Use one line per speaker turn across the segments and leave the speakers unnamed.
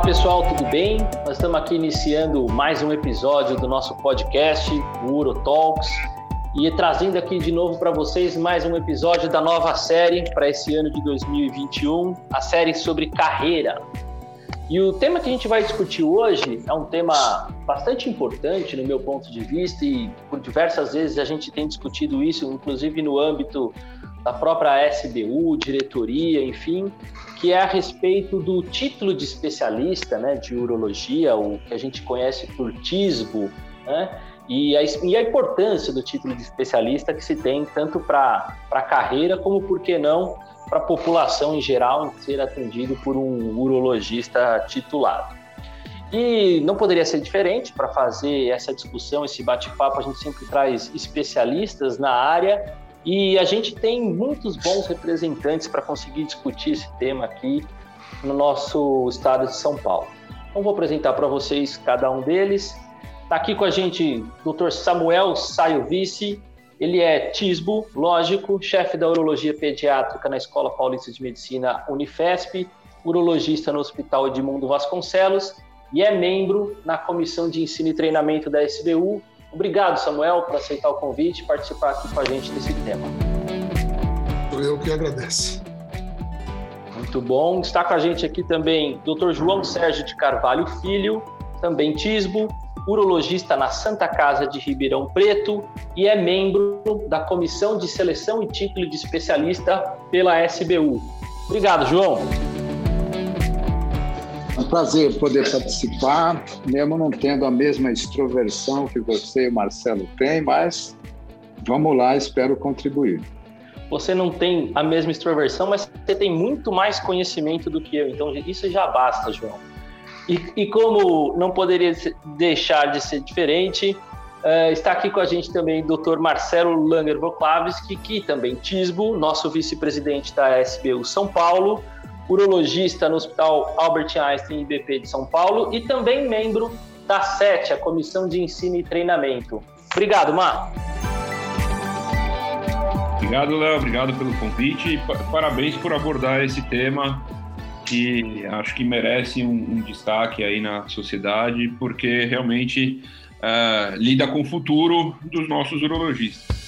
Olá pessoal, tudo bem? Nós estamos aqui iniciando mais um episódio do nosso podcast, o Uro Talks, e trazendo aqui de novo para vocês mais um episódio da nova série para esse ano de 2021, a série sobre carreira. E o tema que a gente vai discutir hoje é um tema bastante importante no meu ponto de vista e por diversas vezes a gente tem discutido isso, inclusive no âmbito da própria SBU, diretoria, enfim, que é a respeito do título de especialista né, de urologia, o que a gente conhece por TISBO, né, e, a, e a importância do título de especialista que se tem tanto para a carreira como, por que não, para a população em geral ser atendido por um urologista titulado. E não poderia ser diferente, para fazer essa discussão, esse bate-papo, a gente sempre traz especialistas na área e a gente tem muitos bons representantes para conseguir discutir esse tema aqui no nosso estado de São Paulo. Então, vou apresentar para vocês cada um deles. Está aqui com a gente o Dr. Samuel Saiovici, ele é TISBO, lógico, chefe da urologia pediátrica na Escola Paulista de Medicina Unifesp, urologista no Hospital Edmundo Vasconcelos e é membro na Comissão de Ensino e Treinamento da SBU Obrigado, Samuel, por aceitar o convite e participar aqui com a gente desse tema.
Eu que agradeço.
Muito bom. Está com a gente aqui também Dr. João Sérgio de Carvalho Filho, também Tisbo, urologista na Santa Casa de Ribeirão Preto e é membro da Comissão de Seleção e Título de Especialista pela SBU. Obrigado, João.
É um prazer poder participar, mesmo não tendo a mesma extroversão que você e o Marcelo têm, mas vamos lá, espero contribuir.
Você não tem a mesma extroversão, mas você tem muito mais conhecimento do que eu, então isso já basta, João. E, e como não poderia deixar de ser diferente, uh, está aqui com a gente também o Dr. Marcelo Langer Voklavski, que também Tisbo, nosso vice-presidente da SBU São Paulo, urologista no Hospital Albert Einstein IBP de São Paulo e também membro da SET, a Comissão de Ensino e Treinamento. Obrigado, Mar.
Obrigado, Léo. Obrigado pelo convite e parabéns por abordar esse tema que acho que merece um, um destaque aí na sociedade, porque realmente uh, lida com o futuro dos nossos urologistas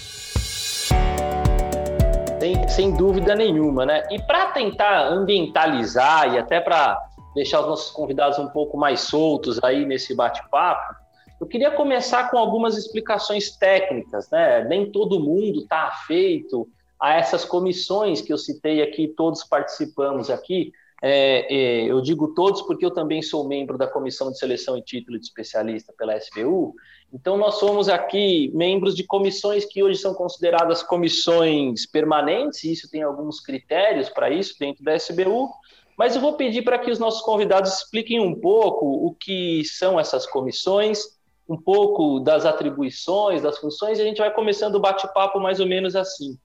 sem, dúvida nenhuma, né? E para tentar ambientalizar e até para deixar os nossos convidados um pouco mais soltos aí nesse bate-papo, eu queria começar com algumas explicações técnicas, né? Nem todo mundo está afeito a essas comissões que eu citei aqui, todos participamos aqui. É, é, eu digo todos porque eu também sou membro da Comissão de Seleção e Título de Especialista pela SBU, então, nós somos aqui membros de comissões que hoje são consideradas comissões permanentes, e isso tem alguns critérios para isso dentro da SBU, mas eu vou pedir para que os nossos convidados expliquem um pouco o que são essas comissões, um pouco das atribuições, das funções, e a gente vai começando o bate-papo mais ou menos assim.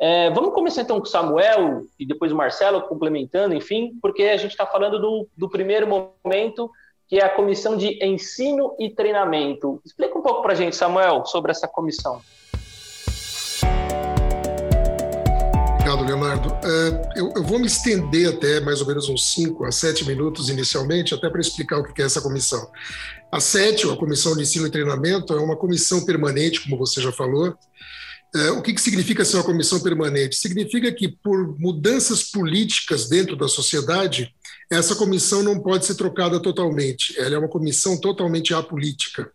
É, vamos começar então com o Samuel e depois o Marcelo complementando, enfim, porque a gente está falando do, do primeiro momento que é a Comissão de Ensino e Treinamento. Explica um pouco para a gente, Samuel, sobre essa comissão.
Obrigado, Leonardo. É, eu, vou me estender até mais ou menos uns 5 a 7 minutos inicialmente, até para explicar o que é essa comissão. A SET, a Comissão de Ensino e Treinamento, é uma comissão permanente, como você já falou. É, o que, que significa ser uma comissão permanente? Significa que, por mudanças políticas dentro da sociedade, essa comissão não pode ser trocada totalmente. Ela é uma comissão totalmente apolítica.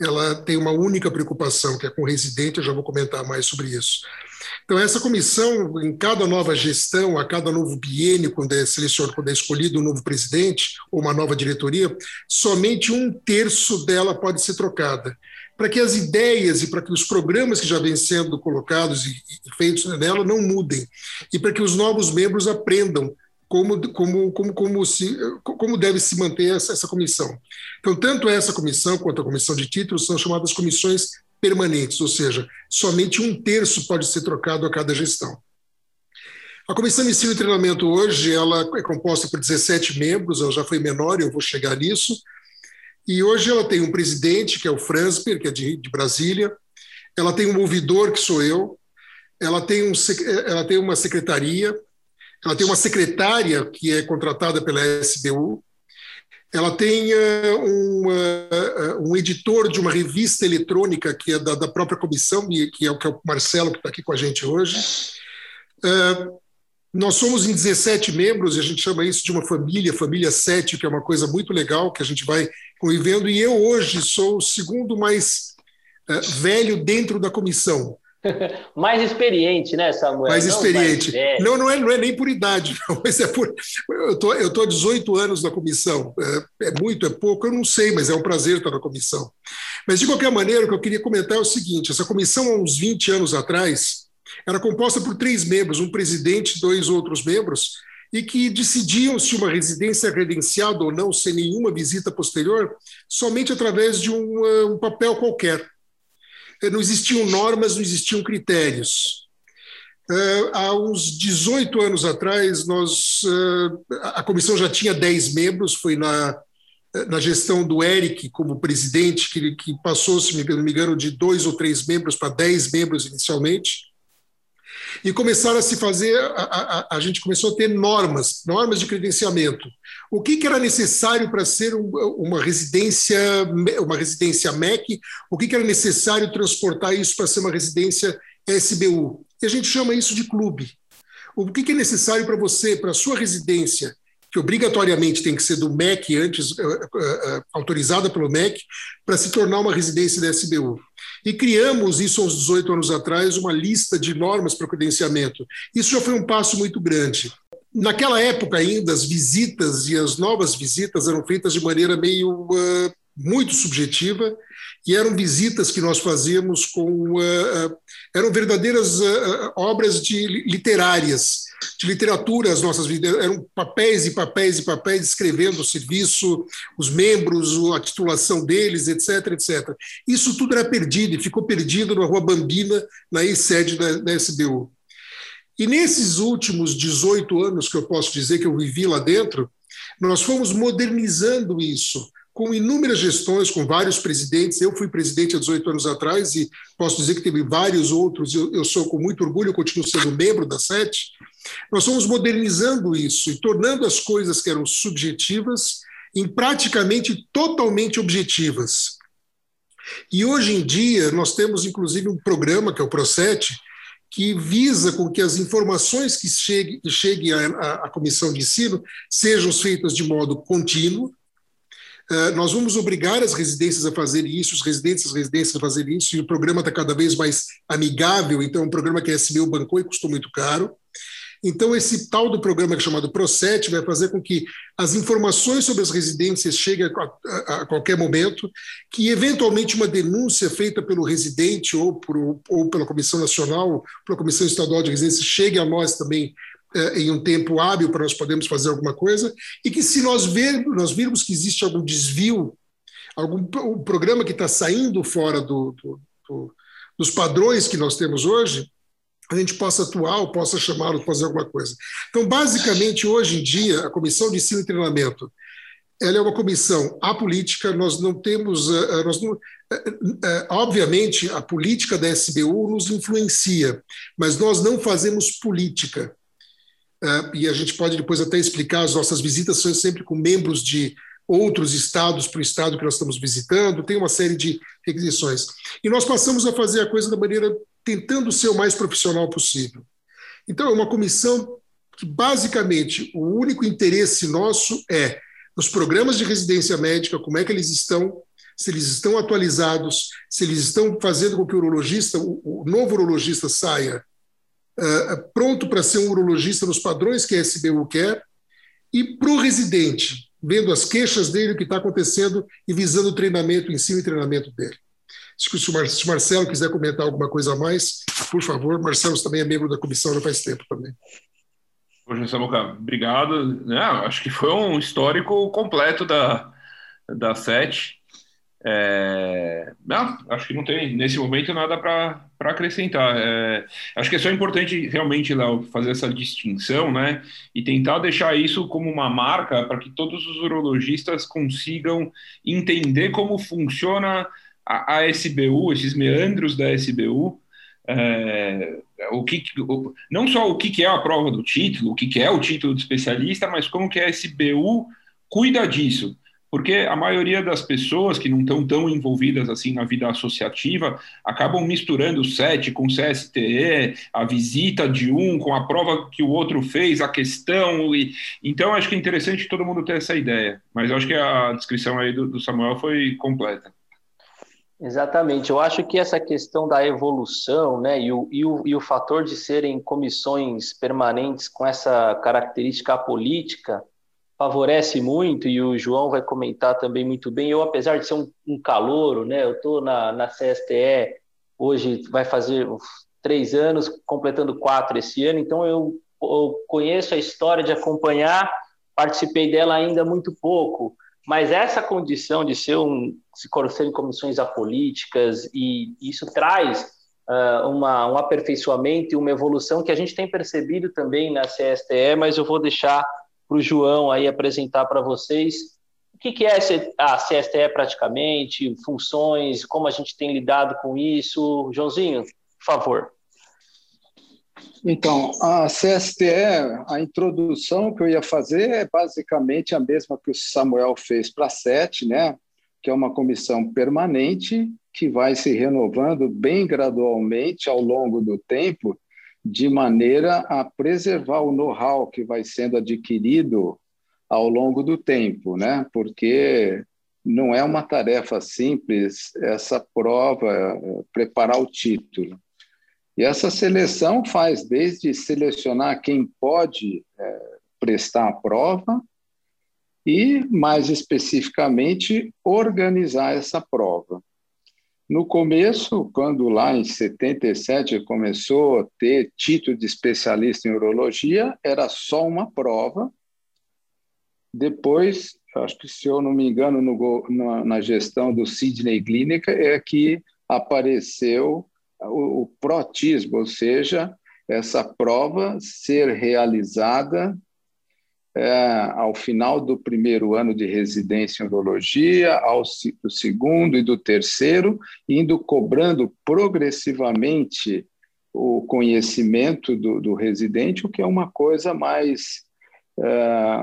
Ela tem uma única preocupação, que é com o residente, eu já vou comentar mais sobre isso. Então, essa comissão, em cada nova gestão, a cada novo biênio, quando é selecionado, quando é escolhido um novo presidente ou uma nova diretoria, somente um terço dela pode ser trocada. Para que as ideias e para que os programas que já vêm sendo colocados e, e feitos nela não mudem, e para que os novos membros aprendam como, como, como, como, se, como deve se manter essa, essa comissão. Então, tanto essa comissão quanto a comissão de títulos são chamadas comissões permanentes, ou seja, somente um terço pode ser trocado a cada gestão. A comissão de ensino e treinamento hoje ela é composta por 17 membros, ela já foi menor, eu vou chegar nisso, e hoje ela tem um presidente, que é o Fransper, que é de, de Brasília, ela tem um ouvidor, que sou eu, ela tem, um, ela tem uma secretaria, ela tem uma secretária que é contratada pela SBU, ela tem uh, um, uh, um, editor de uma revista eletrônica que é da, da própria comissão, que é o, que é o Marcelo, que está aqui com a gente hoje. Uh, nós somos em 17 membros, e a gente chama isso de uma família, família 7, que é uma coisa muito legal, que a gente vai convivendo, e eu hoje sou o segundo mais velho dentro da comissão.
mais experiente, né, Samuel?
Mais experiente. Mais não, não é, não é nem por idade, não, mas é por. Eu tô, estou há 18 anos na comissão. É, é, muito, é pouco, eu não sei, mas é um prazer estar na comissão. Mas, de qualquer maneira, o que eu queria comentar é o seguinte: essa comissão, há uns 20 anos atrás, era composta por três membros, um presidente, dois outros membros, e que decidiam se uma residência é credenciada ou não, sem nenhuma visita posterior, somente através de um, um papel qualquer. Não existiam normas, não existiam critérios. Uh, há uns 18 anos atrás, nós, uh, a comissão já tinha 10 membros, foi na, na gestão do Eric como presidente, que, que passou, se não me engano, de dois ou três membros para 10 membros inicialmente e começaram a se fazer, a, a, a gente começou a ter normas, normas de credenciamento. O que, que era necessário para ser um, uma residência, uma residência MEC? O que, que era necessário transportar isso para ser uma residência SBU? E a gente chama isso de clube. O que, que é necessário para você, para sua residência, que obrigatoriamente tem que ser do MEC antes, uh, uh, uh, autorizada pelo MEC, para se tornar uma residência da SBU. E criamos, isso uns 18 anos atrás, uma lista de normas para credenciamento. Isso já foi um passo muito grande. Naquela época ainda, as visitas e as novas visitas eram feitas de maneira meio uh, muito subjetiva e eram visitas que nós fazíamos com uh, eram verdadeiras uh, obras de literárias de literatura as nossas vidas eram papéis e papéis e papéis escrevendo o serviço, os membros, a titulação deles, etc, etc. Isso tudo era perdido e ficou perdido na Rua Bambina, na ex-sede da, da SBU. E nesses últimos 18 anos que eu posso dizer que eu vivi lá dentro, nós fomos modernizando isso com inúmeras gestões, com vários presidentes. Eu fui presidente há 18 anos atrás e posso dizer que teve vários outros. Eu, eu sou com muito orgulho, continuo sendo membro da SET. Nós fomos modernizando isso e tornando as coisas que eram subjetivas em praticamente totalmente objetivas. E hoje em dia nós temos inclusive um programa que é o Procet, que visa com que as informações que cheguem chegue à, à comissão de ensino sejam feitas de modo contínuo, nós vamos obrigar as residências a fazer isso, os residentes as residências a fazer isso, e o programa está cada vez mais amigável, então é um programa que a SBU bancou e custou muito caro. Então, esse tal do programa é chamado PROCET vai fazer com que as informações sobre as residências cheguem a, a, a qualquer momento, que eventualmente uma denúncia feita pelo residente ou, por, ou pela Comissão Nacional, pela Comissão Estadual de Residências, chegue a nós também em um tempo hábil para nós podermos fazer alguma coisa, e que se nós, ver, nós virmos que existe algum desvio, algum um programa que está saindo fora do, do, do, dos padrões que nós temos hoje, a gente possa atuar ou possa chamá-lo fazer alguma coisa. Então, basicamente, hoje em dia, a Comissão de Ensino e Treinamento ela é uma comissão apolítica, nós não temos. Eh, eh, nós não, eh, obviamente, a política da SBU nos influencia, mas nós não fazemos política. E a gente pode depois até explicar, as nossas visitas são sempre com membros de outros estados para o estado que nós estamos visitando, tem uma série de requisições. E nós passamos a fazer a coisa da maneira tentando ser o mais profissional possível. Então, é uma comissão que, basicamente, o único interesse nosso é os programas de residência médica, como é que eles estão, se eles estão atualizados, se eles estão fazendo com que o urologista, o novo urologista saia uh, pronto para ser um urologista nos padrões que a SBU quer, e para o residente, vendo as queixas dele, o que está acontecendo e visando o treinamento, o ensino e treinamento dele. Se o Marcelo quiser comentar alguma coisa a mais, por favor. Marcelo também é membro da comissão já faz tempo também.
Poxa, Samuca, obrigado. Não, acho que foi um histórico completo da, da SET. É, não, acho que não tem, nesse momento, nada para acrescentar. É, acho que é só importante realmente, Léo, fazer essa distinção, né? E tentar deixar isso como uma marca para que todos os urologistas consigam entender como funciona a, a SBU, esses meandros da SBU, é, o que, não só o que, que é a prova do título, o que, que é o título de especialista, mas como que a SBU cuida disso. Porque a maioria das pessoas que não estão tão envolvidas assim na vida associativa acabam misturando o SET com o CSTE, a visita de um com a prova que o outro fez, a questão. E... Então, acho que é interessante todo mundo ter essa ideia. Mas acho que a descrição aí do, do Samuel foi completa.
Exatamente. Eu acho que essa questão da evolução né, e, o, e, o, e o fator de serem comissões permanentes com essa característica política favorece muito, e o João vai comentar também muito bem. Eu, apesar de ser um, um calouro, né, eu estou na, na CSTE, hoje vai fazer três anos, completando quatro esse ano, então eu, eu conheço a história de acompanhar, participei dela ainda muito pouco, mas essa condição de ser um, se serem comissões apolíticas, e isso traz uh, uma, um aperfeiçoamento e uma evolução que a gente tem percebido também na CSTE, mas eu vou deixar para o João aí apresentar para vocês o que, que é a CSTE praticamente, funções, como a gente tem lidado com isso. Joãozinho, por favor.
Então, a CSTE, a introdução que eu ia fazer é basicamente a mesma que o Samuel fez para a SET, né? que é uma comissão permanente que vai se renovando bem gradualmente ao longo do tempo, de maneira a preservar o know-how que vai sendo adquirido ao longo do tempo, né? porque não é uma tarefa simples essa prova, preparar o título. E essa seleção faz desde selecionar quem pode é, prestar a prova e, mais especificamente, organizar essa prova. No começo, quando lá em 77 começou a ter título de especialista em urologia, era só uma prova. Depois, acho que se eu não me engano, no, na gestão do Sidney Clínica, é que apareceu o, o protismo, ou seja, essa prova ser realizada é, ao final do primeiro ano de residência em urologia, ao do segundo e do terceiro, indo cobrando progressivamente o conhecimento do, do residente, o que é uma coisa mais é,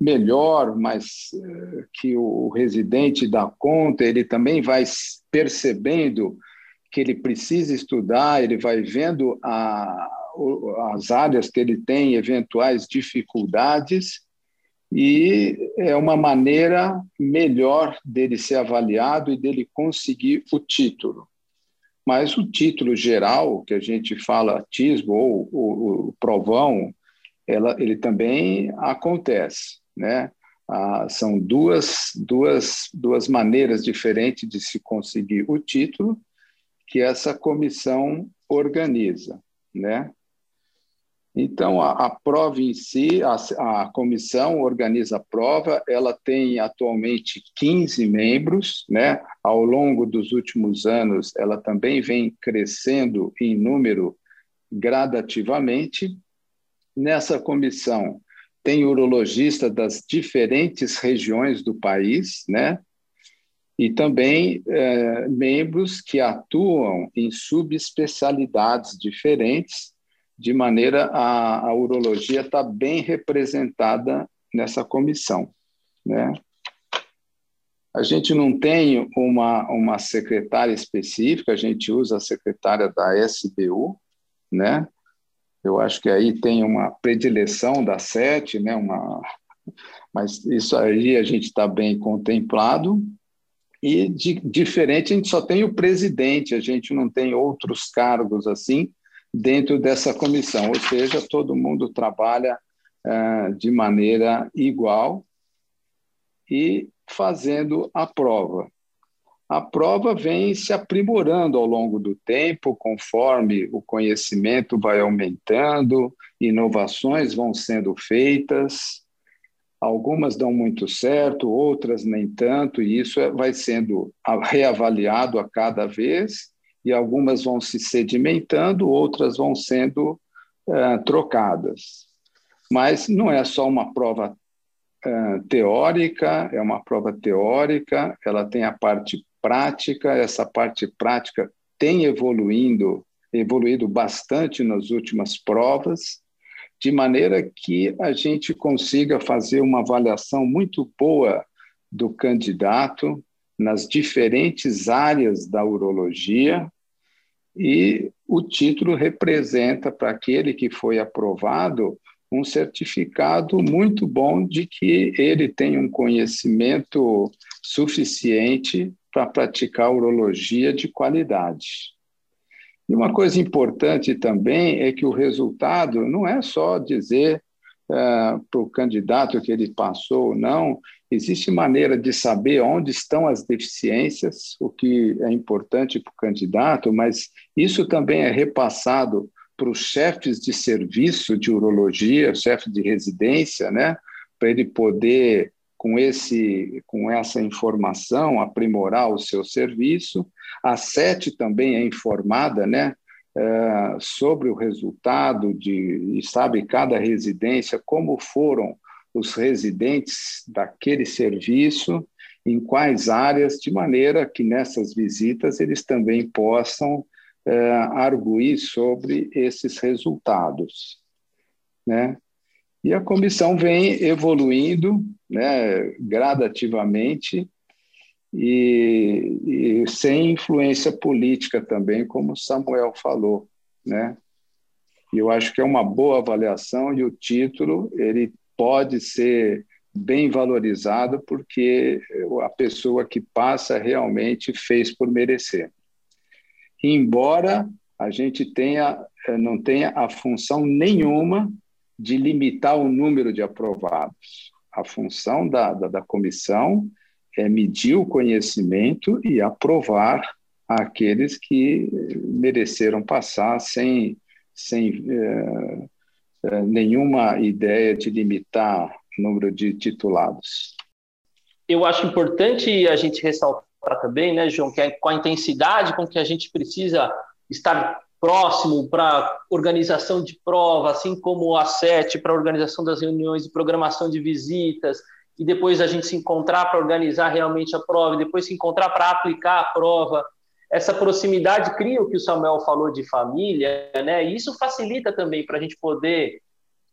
melhor, mais é, que o residente dá conta, ele também vai percebendo que ele precisa estudar, ele vai vendo a, as áreas que ele tem eventuais dificuldades e é uma maneira melhor dele ser avaliado e dele conseguir o título. Mas o título geral, que a gente fala tismo ou o, o provão, ela, ele também acontece, né? Ah, são duas, duas, duas maneiras diferentes de se conseguir o título, que essa comissão organiza, né? Então, a, a prova em si, a, a, comissão organiza a prova, ela tem atualmente 15 membros, né? Ao longo dos últimos anos, ela também vem crescendo em número gradativamente. Nessa comissão, tem urologista das diferentes regiões do país, né? e também é, membros que atuam em subespecialidades diferentes, de maneira a, a urologia estar tá bem representada nessa comissão. Né? A gente não tem uma, uma secretária específica, a gente usa a secretária da SBU, né? Eu acho que aí tem uma predileção da SET, né? Uma, mas isso aí a gente está bem contemplado. E de, diferente, a gente só tem o presidente, a gente não tem outros cargos assim dentro dessa comissão, ou seja, todo mundo trabalha uh, de maneira igual e fazendo a prova. A prova vem se aprimorando ao longo do tempo, conforme o conhecimento vai aumentando, inovações vão sendo feitas, Algumas dão muito certo, outras nem tanto, e isso é, vai sendo reavaliado a cada vez, e algumas vão se sedimentando, outras vão sendo é, trocadas. Mas não é só uma prova é, teórica, é uma prova teórica, ela tem a parte prática, essa parte prática tem evoluindo, evoluído bastante nas últimas provas, de maneira que a gente consiga fazer uma avaliação muito boa do candidato nas diferentes áreas da urologia e o título representa para aquele que foi aprovado um certificado muito bom de que ele tem um conhecimento suficiente para praticar urologia de qualidade. E uma coisa importante também é que o resultado não é só dizer uh, para o candidato que ele passou ou não, existe maneira de saber onde estão as deficiências, o que é importante para o candidato, mas isso também é repassado para os chefes de serviço de urologia, chefe de residência, né, para ele poder com esse com essa informação aprimorar o seu serviço. A SET também é informada, né, é, sobre o resultado de e sabe cada residência como foram os residentes daquele serviço, em quais áreas, de maneira que nessas visitas eles também possam é, arguir sobre esses resultados. Né? E a comissão vem evoluindo né, gradativamente e, e, sem influência política também, como Samuel falou. Né? Eu acho que é uma boa avaliação e o título ele pode ser bem valorizado porque a pessoa que passa realmente fez por merecer embora a gente tenha, eh, não tenha a função nenhuma de limitar o número de aprovados. A função da, da, da comissão é medir o conhecimento e aprovar aqueles que mereceram passar sem, sem é, nenhuma ideia de limitar o número de titulados.
Eu acho importante a gente ressaltar também, né, João, que é com a intensidade com que a gente precisa estar próximo para organização de prova, assim como a SET para organização das reuniões e programação de visitas, e depois a gente se encontrar para organizar realmente a prova, e depois se encontrar para aplicar a prova. Essa proximidade cria o que o Samuel falou de família, né? E isso facilita também para a gente poder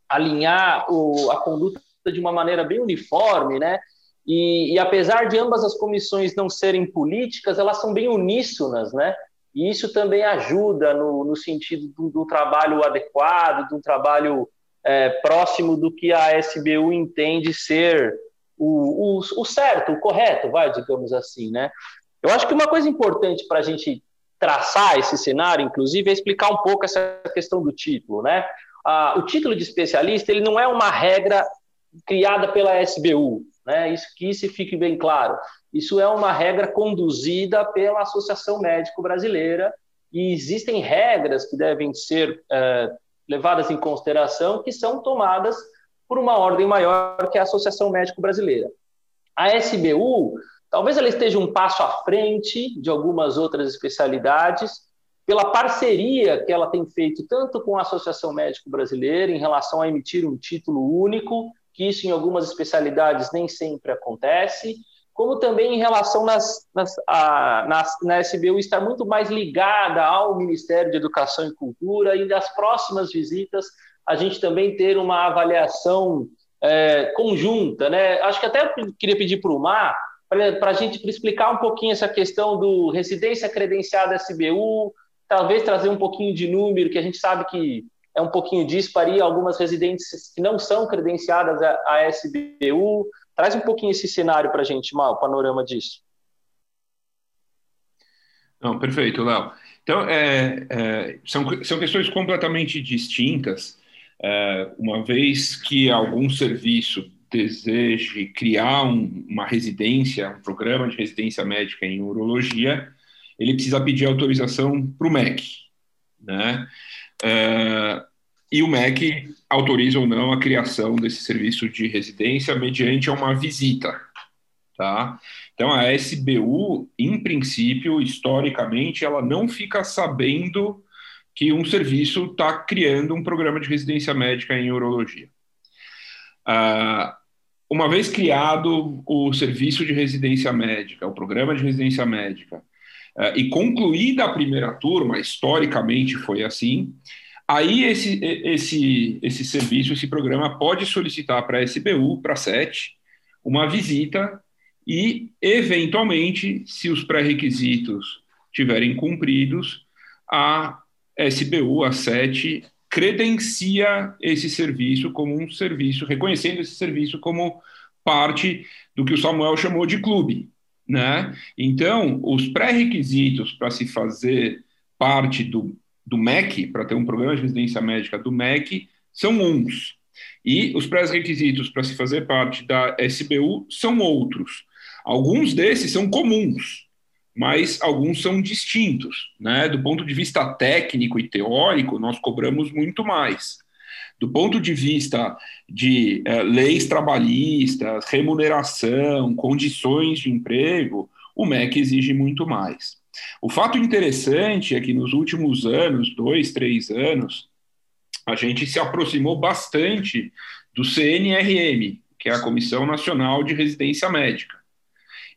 alinhar o, a conduta de uma maneira bem uniforme, né? E, e, apesar de ambas as comissões não serem políticas, elas são bem uníssonas, né? E isso também ajuda no, no sentido do, do, trabalho adequado, do trabalho é, próximo do que a SBU entende ser o, o, o, certo, o correto, vai, digamos assim, né? Eu acho que uma coisa importante para a gente traçar esse cenário, inclusive, é explicar um pouco essa questão do título, né? Ah, o título de especialista ele não é uma regra criada pela SBU, né? Isso que isso fique bem claro. Isso é uma regra conduzida pela Associação Médico Brasileira e existem regras que devem ser é, levadas em consideração que são tomadas por uma ordem maior que é a Associação Médico Brasileira. A SBU, talvez ela esteja um passo à frente de algumas outras especialidades, pela parceria que ela tem feito tanto com a Associação Médico Brasileira em relação a emitir um título único que isso em algumas especialidades nem sempre acontece, como também em relação nas, nas, a, nas, na SBU estar muito mais ligada ao Ministério de Educação e Cultura e das próximas visitas a gente também ter uma avaliação é, conjunta, né? Acho que até queria pedir para o Mar para a gente explicar um pouquinho essa questão do residência credenciada SBU, talvez trazer um pouquinho de número, que a gente sabe que é um pouquinho disparia algumas residências que não são credenciadas à SBU. Traz um pouquinho esse cenário para a gente, Mal, o panorama disso.
Não, perfeito, Léo. Então, é, é, são, são questões completamente distintas, uma vez que algum serviço deseje criar um, uma residência, um programa de residência médica em urologia, ele precisa pedir autorização para o MEC, né? Uh, e o MEC autoriza ou não a criação desse serviço de residência mediante uma visita. Tá? Então, a SBU, em princípio, historicamente, ela não fica sabendo que um serviço está criando um programa de residência médica em urologia. Uh, uma vez criado o serviço de residência médica, o programa de residência médica, uh, e concluída a primeira turma, historicamente foi assim, aí esse, esse, esse serviço, esse programa pode solicitar para a SBU, para a SET, uma visita e, eventualmente, se os pré-requisitos tiverem cumpridos, a SBU, a SET, credencia esse serviço como um serviço, reconhecendo esse serviço como parte do que o Samuel chamou de clube. Né? Então, os pré-requisitos para se fazer parte do, do MEC, para ter um programa de residência médica do MEC, são uns. E os pré-requisitos para se fazer parte da SBU são outros. Alguns desses são comuns, mas alguns são distintos. Né? Do ponto de vista técnico e teórico, nós cobramos muito mais. Do ponto de vista de eh, leis trabalhistas, remuneração, condições de emprego, o MEC exige muito mais. O fato interessante é que nos últimos anos, dois, três anos, a gente se aproximou bastante do CNRM, que é a Comissão Nacional de Residência Médica.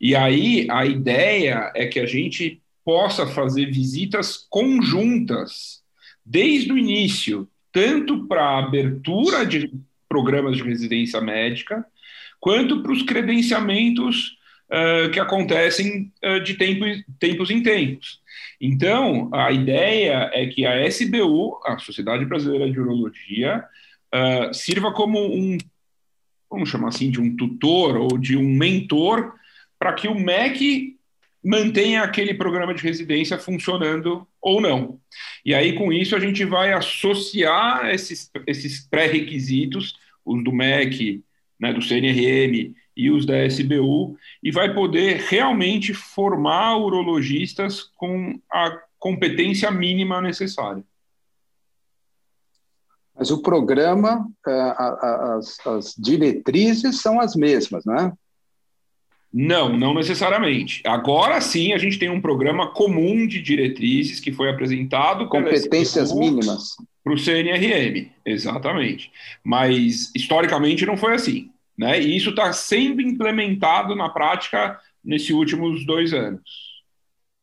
E aí a ideia é que a gente possa fazer visitas conjuntas desde o início, tanto para a abertura de programas de residência médica, quanto para os credenciamentos uh, que acontecem uh, de tempo, tempos em tempos. Então, a ideia é que a SBU, a Sociedade Brasileira de Urologia, uh, sirva como um, vamos chamar assim, de um tutor ou de um mentor para que o MEC mantenha aquele programa de residência funcionando ou não. E aí, com isso, a gente vai associar esses, esses pré-requisitos, os do MEC, né, do CNRM e os da SBU, e vai poder realmente formar urologistas com a competência mínima necessária.
Mas o programa, eh, as, as diretrizes são as mesmas, né?
Não, não necessariamente. Agora sim a gente tem um programa comum de diretrizes que foi apresentado
competências mínimas
para o CNRM, exatamente. Mas historicamente não foi assim, né? E isso está sendo implementado na prática nesses últimos dois anos.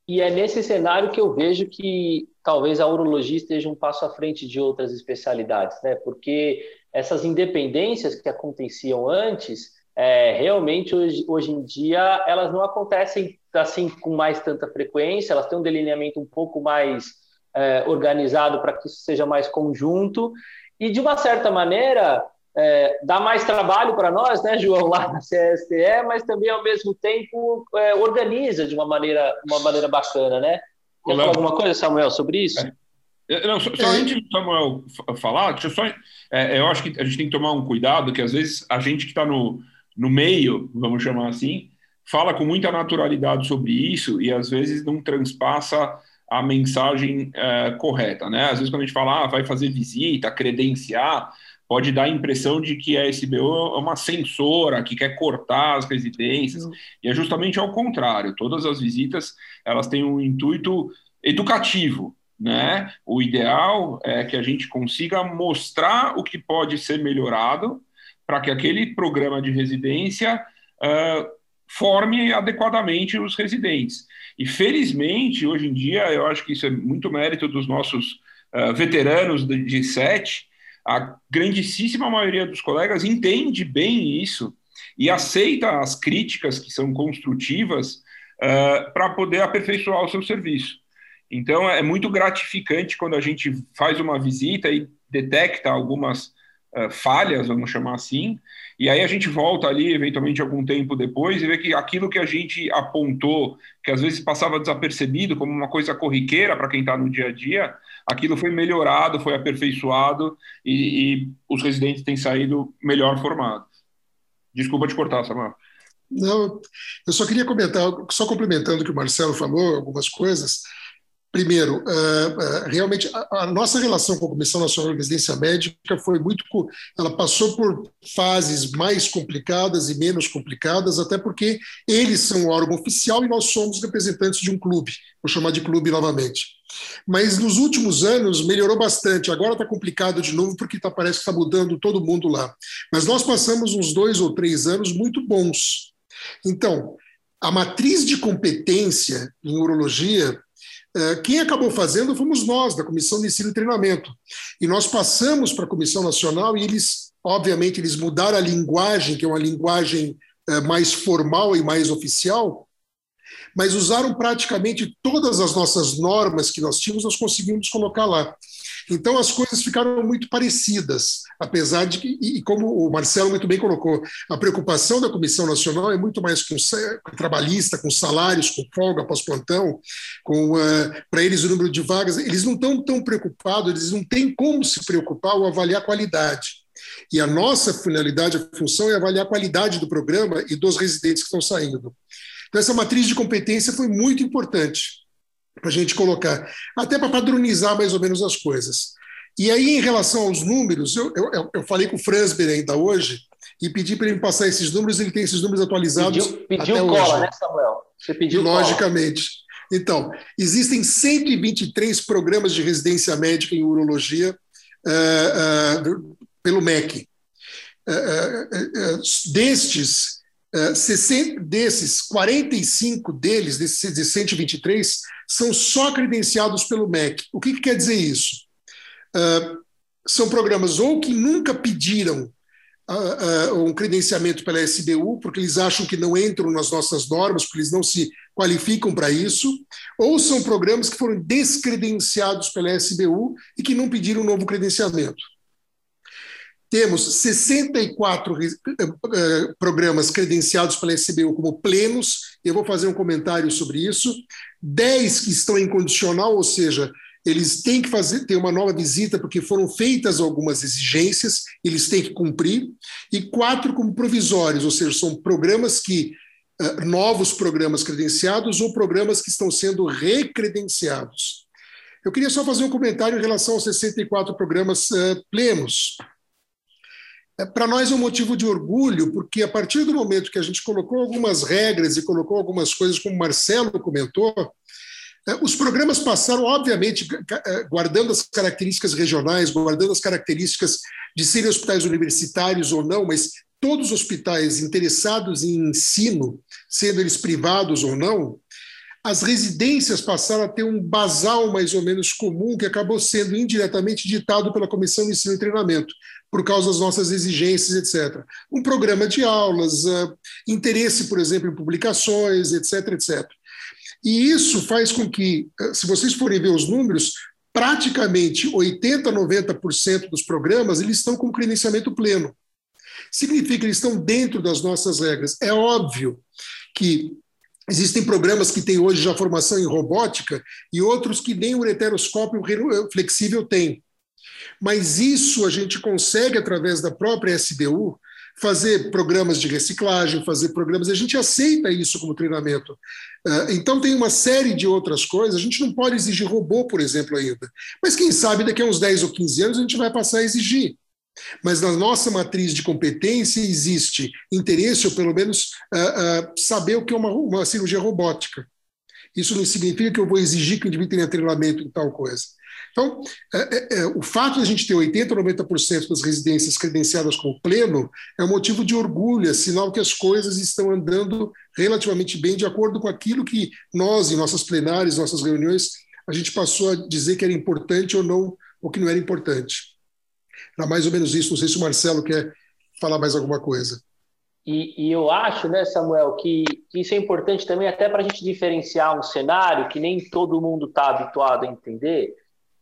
E é nesse cenário que eu vejo que talvez a urologia esteja um passo à frente de outras especialidades, né? Porque essas independências que aconteciam antes é, realmente hoje, hoje em dia elas não acontecem assim com mais tanta frequência, elas têm um delineamento um pouco mais é, organizado para que isso seja mais conjunto e de uma certa maneira é, dá mais trabalho para nós, né, João, lá na CSTE, mas também ao mesmo tempo é, organiza de uma maneira, uma maneira bacana, né? Quer falar alguma coisa, Samuel, sobre isso?
É. Não, só, só antes do Samuel falar, deixa eu só. É, eu acho que a gente tem que tomar um cuidado, que às vezes a gente que está no, no meio, vamos chamar assim, fala com muita naturalidade sobre isso e às vezes não transpassa a mensagem é, correta, né? Às vezes quando a gente fala, ah, vai fazer visita, credenciar, pode dar a impressão de que a SBO é uma censora que quer cortar as residências, uhum. e é justamente ao contrário. Todas as visitas, elas têm um intuito educativo, né? O ideal é que a gente consiga mostrar o que pode ser melhorado para que aquele programa de residência uh, forme adequadamente os residentes. E felizmente, hoje em dia, eu acho que isso é muito mérito dos nossos uh, veteranos de, de a grandíssima maioria dos colegas entende bem isso e aceita as críticas que são construtivas uh, para poder aperfeiçoar o seu serviço. Então, é muito gratificante quando a gente faz uma visita e detecta algumas uh, falhas, vamos chamar assim, e aí a gente volta ali, eventualmente, algum tempo depois, e vê que aquilo que a gente apontou, que às vezes passava desapercebido como uma coisa corriqueira para quem está no dia a dia, aquilo foi melhorado, foi aperfeiçoado, e, e os residentes têm saído melhor formados. Desculpa te cortar, Samuel.
Não, eu só queria comentar, só complementando o que o Marcelo falou, algumas coisas. Primeiro, uh, uh, realmente a, nossa relação com a Comissão Nacional de Residência Médica foi muito. Ela passou por fases mais complicadas e menos complicadas, até porque eles são o órgão oficial e nós somos representantes de um clube, vou chamar de clube novamente. Mas nos últimos anos melhorou bastante. Agora está complicado de novo porque tá, parece que está mudando todo mundo lá. Mas nós passamos uns dois ou três anos muito bons. Então, a matriz de competência em urologia quem acabou fazendo fomos nós, da Comissão de Ensino e Treinamento. E nós passamos para a Comissão Nacional e eles, obviamente, eles mudaram a linguagem, que é uma linguagem é, mais formal e mais oficial, mas usaram praticamente todas as nossas normas que nós tínhamos, nós conseguimos colocar lá. Então as coisas ficaram muito parecidas, apesar de que, e como o Marcelo muito bem colocou, a preocupação da Comissão Nacional é muito mais com, com trabalhista, com salários, com folga pós-plantão, com uh, para eles o número de vagas, eles não estão tão preocupados, eles não têm como se preocupar ou avaliar a qualidade. E a nossa finalidade, a função é avaliar a qualidade do programa e dos residentes que estão saindo. Então, essa matriz de competência foi muito importante para a gente colocar, até para padronizar mais ou menos as coisas. E aí, em relação aos números, eu, eu, eu falei com o Fransberg ainda hoje e pedi para ele me passar esses números, ele tem esses números atualizados.
Pediu, pediu até cola, hoje. né, Samuel?
Você pediu Logicamente. Cola. Então, existem 123 programas de residência médica em urologia uh, uh, pelo MEC. Uh, destes, 60, desses, 45 deles, desses 123, são só credenciados pelo MEC. O que, que quer dizer isso? Uh, são programas ou que nunca pediram uh, um credenciamento pela SBU, porque eles acham que não entram nas nossas normas, porque eles não se qualificam para isso, ou são programas que foram descredenciados pela SBU e que não pediram um novo credenciamento. Temos 64 programas credenciados pela SBU como plenos, eu vou fazer um comentário sobre isso, 10 que estão em condicional, ou seja, eles têm que fazer ter uma nova visita porque foram feitas algumas exigências, eles têm que cumprir, e quatro como provisórios, ou seja, são programas que uh, novos programas credenciados ou programas que estão sendo recredenciados. Eu queria só fazer um comentário em relação aos 64 programas uh, plenos. É, Para nós é um motivo de orgulho, porque a partir do momento que a gente colocou algumas regras e colocou algumas coisas, como o Marcelo comentou, é, os programas passaram, obviamente, é, guardando as características regionais, guardando as características de serem hospitais universitários ou não, mas todos os hospitais interessados em ensino, sendo eles privados ou não, as residências passaram a ter um basal mais ou menos comum que acabou sendo indiretamente ditado pela Comissão de Ensino e Treinamento, por causa das nossas exigências, etc. Um programa de aulas, uh, interesse, por exemplo, em publicações, etc., etc. E isso faz com que, eh, se vocês forem ver os números, praticamente 80, 90% dos programas eles estão com credenciamento pleno. Significa que eles estão dentro das nossas regras. É óbvio que existem programas que têm hoje já formação em robótica e outros que nem o ureteroscópio flexível tem. Mas isso a gente consegue, através da própria SBU, fazer programas de reciclagem, fazer programas. A gente aceita isso como treinamento. Ah, então, tem uma série de outras coisas. A gente não pode exigir robô, por exemplo, ainda. Mas quem sabe daqui a uns 10 ou 15 anos a gente vai passar a exigir. Mas na nossa matriz de competência existe interesse, ou pelo menos uh, uh, saber o que é uma, uma cirurgia robótica. Isso não significa que eu vou exigir que o indivíduo tenha treinamento em tal coisa. Então, é, é, é, o fato de a gente ter 80% ou 90% das residências credenciadas como pleno é um motivo de orgulho, é sinal que as coisas estão andando relativamente bem de acordo com aquilo que nós, em nossas plenárias, nossas reuniões, a gente passou a dizer que era importante ou não, ou que não era importante. Era mais ou menos isso. Não sei se o Marcelo quer falar mais alguma coisa.
E, e, eu acho, né, Samuel, que, que isso é importante também até para a gente diferenciar um cenário que nem todo mundo está habituado a entender,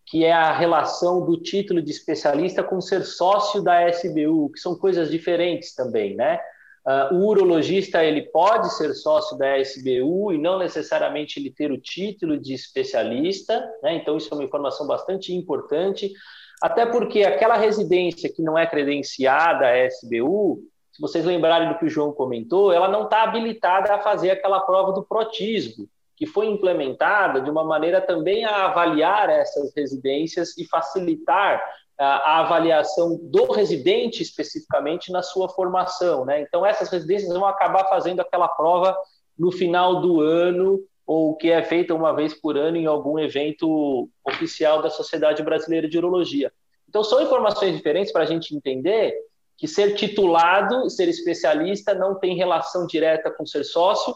que é a relação do título de especialista com ser sócio da SBU, que são coisas diferentes também, né? Uh, o urologista ele pode ser sócio da SBU e não necessariamente ele ter o título de especialista, né? Então isso é uma informação bastante importante, até porque aquela residência que não é credenciada à SBU, se vocês lembrarem do que o João comentou, ela não está habilitada a fazer aquela prova do protismo que foi implementada de uma maneira também a avaliar essas residências e facilitar a avaliação do residente especificamente na sua formação, né? Então essas residências vão acabar fazendo aquela prova no final do ano ou que é feita uma vez por ano em algum evento oficial da Sociedade Brasileira de Urologia. Então são informações diferentes para a gente entender que ser titulado, ser especialista não tem relação direta com ser sócio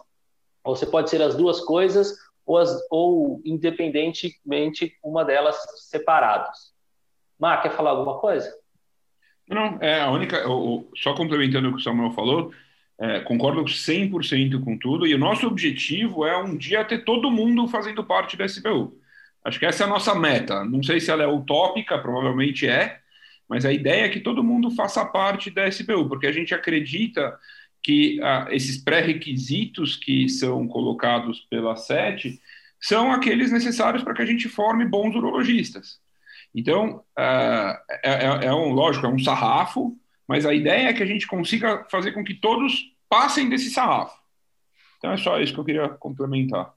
ou você pode ser as duas coisas, ou, as, ou independentemente uma delas separadas. Mar, quer falar alguma coisa?
Não, é a única. só complementando o que o Samuel falou, É, concordo 100% com tudo, e o nosso objetivo é um dia ter todo mundo fazendo parte da SBU. Acho que essa é a nossa meta. Não sei se ela é utópica, provavelmente é, mas a ideia é que todo mundo faça parte da SBU, porque a gente acredita que ah, esses pré-requisitos que são colocados pela SET são aqueles necessários para que a gente forme bons urologistas. Então, ah, é, é, é um, lógico, é um sarrafo, mas a ideia é que a gente consiga fazer com que todos passem desse sarrafo. Então é só isso que eu queria complementar.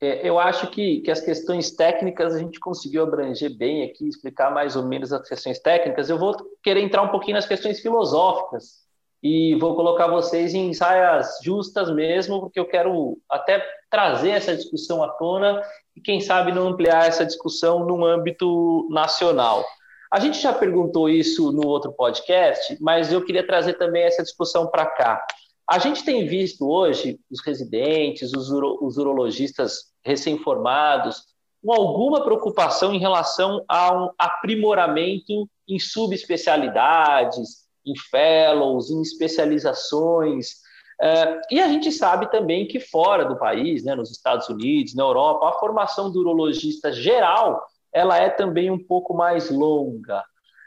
É, eu acho que, que as questões técnicas a gente conseguiu abranger bem aqui, explicar mais ou menos as questões técnicas. Eu vou querer entrar um pouquinho nas questões filosóficas e vou colocar vocês em saias justas mesmo, porque eu quero até trazer essa discussão à tona e, quem sabe, não ampliar essa discussão no âmbito nacional. A gente já perguntou isso no outro podcast, mas eu queria trazer também essa discussão para cá. A gente tem visto hoje os residentes, os, uro, os urologistas recém-formados, com alguma preocupação em relação a um aprimoramento em subespecialidades, em fellows, em especializações. Uh, e a gente sabe também que fora do país, né, nos Estados Unidos, na Europa, a formação do urologista geral ela é também um pouco mais longa.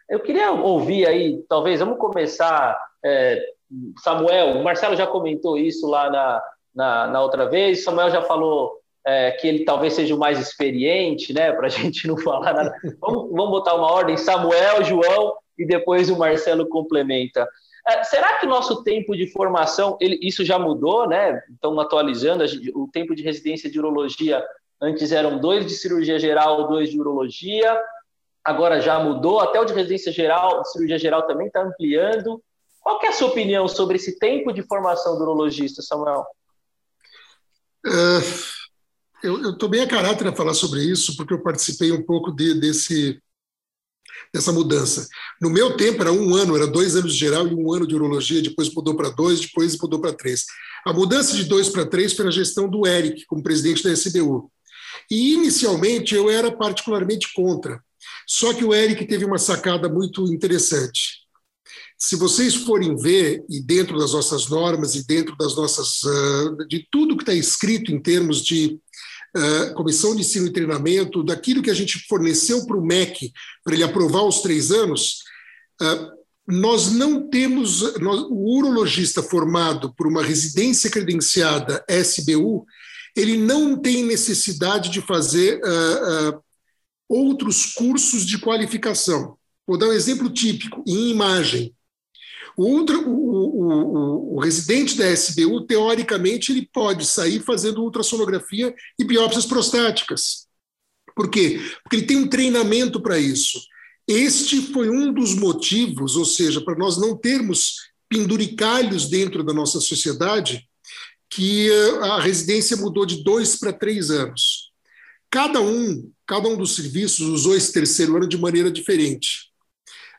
Eu queria ouvir aí, talvez, vamos começar, é, Samuel, o Marcelo já comentou isso lá na, na, na outra vez, Samuel já falou é, que ele talvez seja o mais experiente, né, para a gente não falar nada. Vamos, vamos botar uma ordem, Samuel, João, e depois o Marcelo complementa. É, será que o nosso tempo de formação, ele, isso já mudou, né? Estão atualizando, o tempo de residência de urologia Antes eram dois de cirurgia geral, dois de urologia. Agora já mudou, até o de residência geral, de cirurgia geral também está ampliando. Qual é a sua opinião sobre esse tempo de formação do urologista, Samuel?
Uh, eu estou bem a caráter a falar sobre isso, porque eu participei um pouco de, desse, dessa mudança. No meu tempo era um ano, era dois anos de geral e um ano de urologia, depois mudou para dois, depois mudou para três. A mudança de dois para três foi na gestão do Eric, como presidente da SBU. E inicialmente eu era particularmente contra. Só que o Eric teve uma sacada muito interessante. Se vocês forem ver, e dentro das nossas normas, e dentro das nossas. Uh, de tudo que está escrito em termos de uh, comissão de ensino e treinamento, daquilo que a gente forneceu para o MEC, para ele aprovar os três anos, uh, nós não temos. Nós, o urologista formado por uma residência credenciada SBU, ele não tem necessidade de fazer uh, outros cursos de qualificação. Vou dar um exemplo típico, em imagem. O, o, o, o, residente da SBU, teoricamente, ele pode sair fazendo ultrassonografia e biópsias prostáticas. Por quê? Porque ele tem um treinamento para isso. Este foi um dos motivos, ou seja, para nós não termos penduricalhos dentro da nossa sociedade, que a residência mudou de dois para três anos. Cada um, cada um dos serviços usou esse terceiro ano de maneira diferente.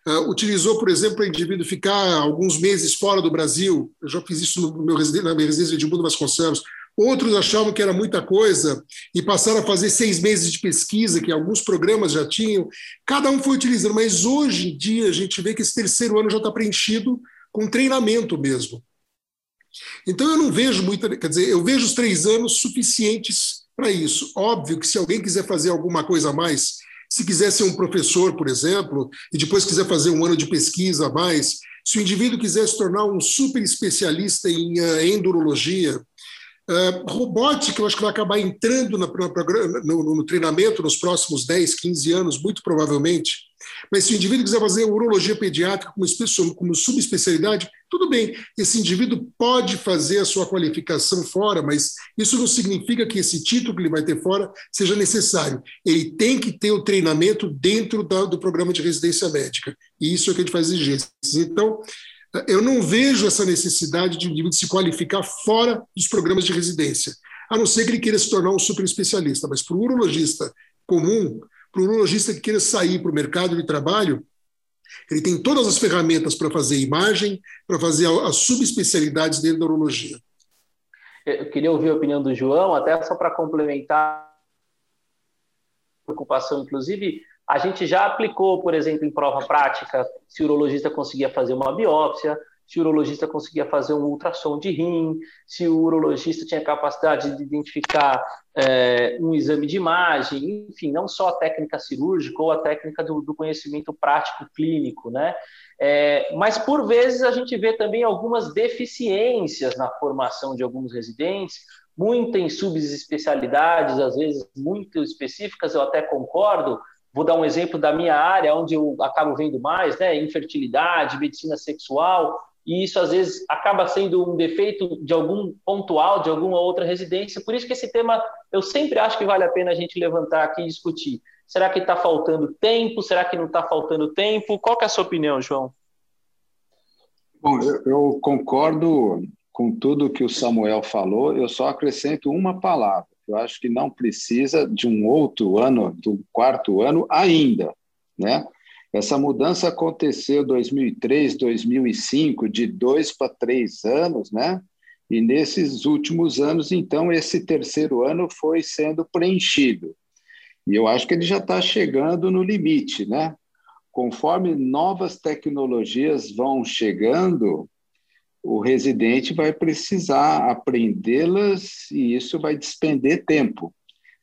Uh, utilizou, por exemplo, o indivíduo ficar alguns meses fora do Brasil. Eu já fiz isso no meu, na minha residência de Edmundo Vasconcelos. Outros achavam que era muita coisa e passaram a fazer seis meses de pesquisa, que alguns programas já tinham. Cada um foi utilizando, mas hoje em dia a gente vê que esse terceiro ano já está preenchido com treinamento mesmo. Então eu não vejo muita, quer dizer, eu vejo os três anos suficientes para isso. Óbvio que se alguém quiser fazer alguma coisa a mais, se quiser ser um professor, por exemplo, e depois quiser fazer um ano de pesquisa a mais, se o indivíduo quiser se tornar um super especialista em uh, endurologia, Uh, robótica, eu acho que vai acabar entrando na, no, no, treinamento nos próximos 10, 15 anos, muito provavelmente. Mas se o indivíduo quiser fazer urologia pediátrica como, como subespecialidade, tudo bem, esse indivíduo pode fazer a sua qualificação fora, mas isso não significa que esse título que ele vai ter fora seja necessário. Ele tem que ter o treinamento dentro da, do programa de residência médica. E isso é o que a gente faz exigências. Então, eu não vejo essa necessidade de um indivíduo se qualificar fora dos programas de residência, a não ser que ele queira se tornar um super especialista. Mas para o urologista comum, para o urologista que queira sair para o mercado de trabalho, ele tem todas as ferramentas para fazer imagem, para fazer as subespecialidades dentro da urologia.
Eu queria ouvir a opinião do João, até só para complementar preocupação, inclusive, a gente já aplicou, por exemplo, em prova prática, se o urologista conseguia fazer uma biópsia, se o urologista conseguia fazer um ultrassom de rim, se o urologista tinha capacidade de identificar é, um exame de imagem, enfim, não só a técnica cirúrgica ou a técnica do, do conhecimento prático clínico, né? É, mas por vezes a gente vê também algumas deficiências na formação de alguns residentes, muito em subespecialidades, às vezes muito específicas, eu até concordo, Vou dar um exemplo da minha área, onde eu acabo vendo mais, né? Infertilidade, medicina sexual, e isso às vezes acaba sendo um defeito de algum pontual, de alguma outra residência. Por isso que esse tema eu sempre acho que vale a pena a gente levantar aqui e discutir. Será que está faltando tempo? Será que não está faltando tempo? Qual é a sua opinião, João?
Bom, eu, eu concordo com tudo que o Samuel falou, eu só acrescento uma palavra eu acho que não precisa de um outro ano, do quarto ano ainda, né? Essa mudança aconteceu em 2003, 2005, de dois para três anos, né? E nesses últimos anos, então, esse terceiro ano foi sendo preenchido. E eu acho que ele já está chegando no limite, né? Conforme novas tecnologias vão chegando, o residente vai precisar aprendê-las e isso vai despender tempo.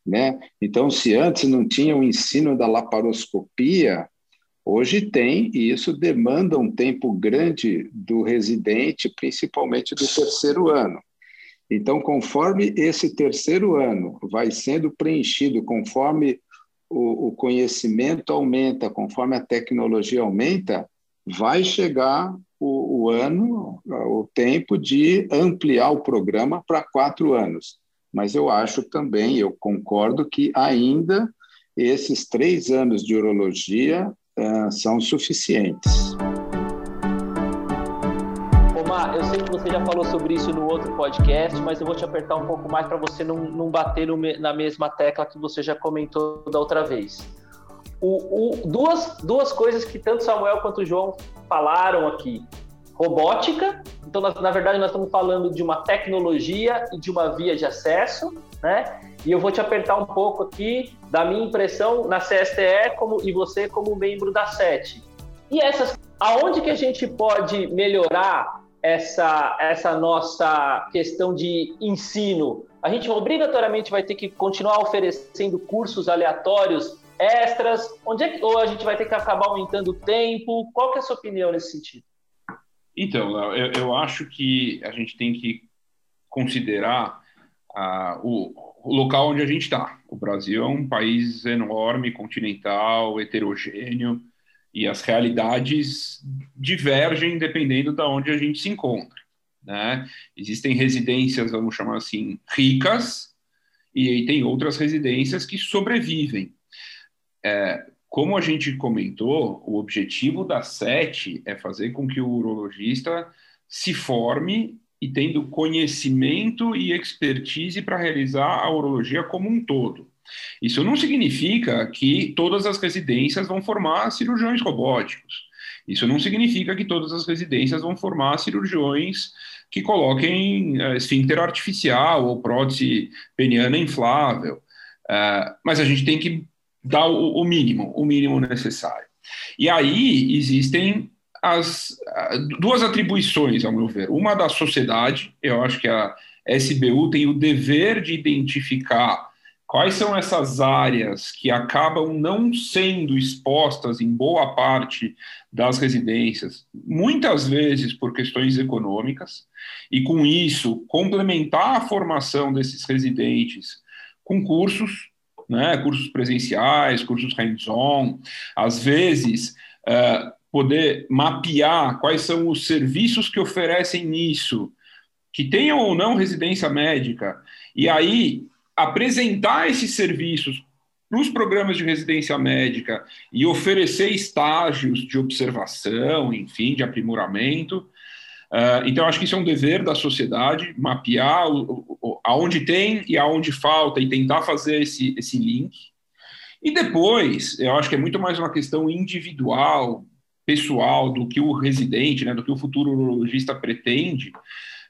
Né? Então, se antes não tinha o ensino da laparoscopia, hoje tem, e isso demanda um tempo grande do residente, principalmente do terceiro ano. Então, conforme esse terceiro ano vai sendo preenchido, conforme o, o conhecimento aumenta, conforme a tecnologia aumenta, vai chegar o, o ano, o tempo de ampliar o programa para quatro anos. Mas eu acho também, eu concordo que ainda esses três anos de urologia são suficientes.
Omar, eu sei que você já falou sobre isso no outro podcast, mas eu vou te apertar um pouco mais para você não, não bater no, na mesma tecla que você já comentou da outra vez. O, o, duas, duas coisas que tanto Samuel quanto João falaram aqui. Robótica, então na, na, verdade nós estamos falando de uma tecnologia e de uma via de acesso, né? E eu vou te apertar um pouco aqui da minha impressão na CSTE como, e você como membro da SET. E essas, aonde que a gente pode melhorar essa, essa nossa questão de ensino? A gente obrigatoriamente vai ter que continuar oferecendo cursos aleatórios extras? Onde é que, ou a gente vai ter que acabar aumentando o tempo? Qual que é a sua opinião nesse sentido?
Então, eu, eu acho que a gente tem que considerar o, o, local onde a gente está. O Brasil é um país enorme, continental, heterogêneo, e as realidades divergem dependendo de onde a gente se encontra. Né? Existem residências, vamos chamar assim, ricas, e tem outras residências que sobrevivem. É, como a gente comentou, o objetivo da SET é fazer com que o urologista se forme e tendo conhecimento e expertise para realizar a urologia como um todo. Isso não significa que todas as residências vão formar cirurgiões robóticos. Isso não significa que todas as residências vão formar cirurgiões que coloquem uh, esfíncter artificial ou prótese peniana inflável. Uh, mas a gente tem que o, o mínimo, o mínimo necessário. E aí existem as duas atribuições, ao meu ver. Uma da sociedade, eu acho que a SBU tem o dever de identificar quais são essas áreas que acabam não sendo expostas em boa parte das residências, muitas vezes por questões econômicas, e com isso complementar a formação desses residentes com cursos né, cursos presenciais, cursos hands-on, às vezes uh, poder mapear quais são os serviços que oferecem nisso, que tenham ou não residência médica, e aí apresentar esses serviços para os programas de residência médica e oferecer estágios de observação, enfim, de aprimoramento, Uh, então, acho que isso é um dever da sociedade, mapear aonde tem e aonde falta e tentar fazer esse, esse link. E depois, eu acho que é muito mais uma questão individual, pessoal, do que o residente, né, do que o futuro urologista pretende.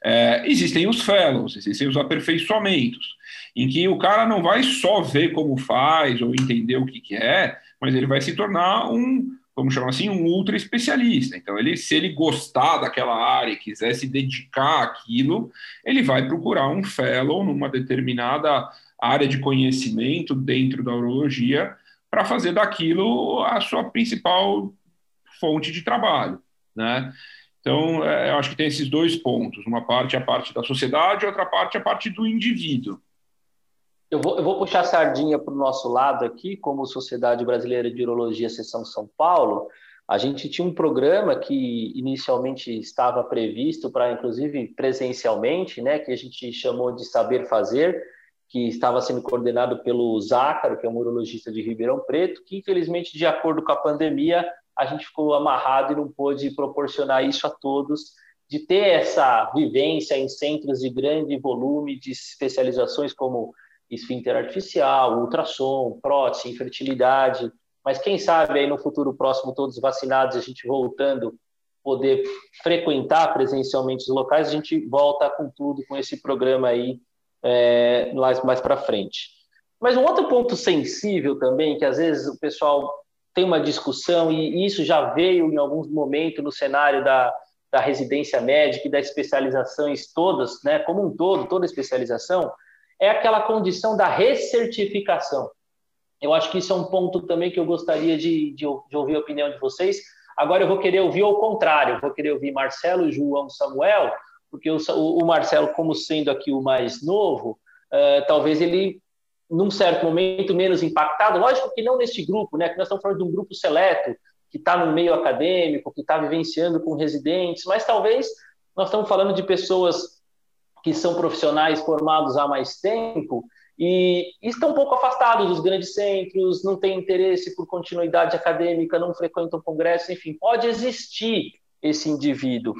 É, existem os fellows, existem os aperfeiçoamentos, em que o cara não vai só ver como faz ou entender o que, que é, mas ele vai se tornar um vamos chamar assim, um ultra especialista. Então, ele, se ele gostar daquela área e quiser se dedicar àquilo, ele vai procurar um fellow numa determinada área de conhecimento dentro da urologia para fazer daquilo a sua principal fonte de trabalho, né? Então, é, eu acho que tem esses dois pontos. Uma parte é a parte da sociedade, outra parte é a parte do indivíduo.
Eu vou, eu vou puxar a sardinha para o nosso lado aqui, como Sociedade Brasileira de Urologia, Seção São Paulo. A gente tinha um programa que inicialmente estava previsto para, inclusive, presencialmente, né, que a gente chamou de Saber Fazer, que estava sendo coordenado pelo Zácaro, que é um urologista de Ribeirão Preto, que, infelizmente, de acordo com a pandemia, a gente ficou amarrado e não pôde proporcionar isso a todos, de ter essa vivência em centros de grande volume de especializações como esfíncter artificial, ultrassom, prótese, infertilidade, mas quem sabe aí no futuro próximo, todos vacinados, a gente voltando, poder frequentar presencialmente os locais, a gente volta com tudo, com esse programa aí é, mais, mais para frente. Mas um outro ponto sensível também, que às vezes o pessoal tem uma discussão, e isso já veio em alguns momentos no cenário da, da residência médica e das especializações todas, né, como um todo, toda especialização, é aquela condição da recertificação. Eu acho que isso é um ponto também que eu gostaria de, de, de ouvir a opinião de vocês. Agora eu vou querer ouvir ao contrário, vou querer ouvir Marcelo, João, Samuel, porque o, o Marcelo, como sendo aqui o mais novo, uh, talvez ele num certo momento, menos impactado. Lógico que não neste grupo, né? Que nós estamos falando de um grupo seleto que está no meio acadêmico, que está vivenciando com residentes, mas talvez nós estamos falando de pessoas que são profissionais formados há mais tempo e estão um pouco afastados dos grandes centros, não têm interesse por continuidade acadêmica, não frequentam congressos, enfim, pode existir esse indivíduo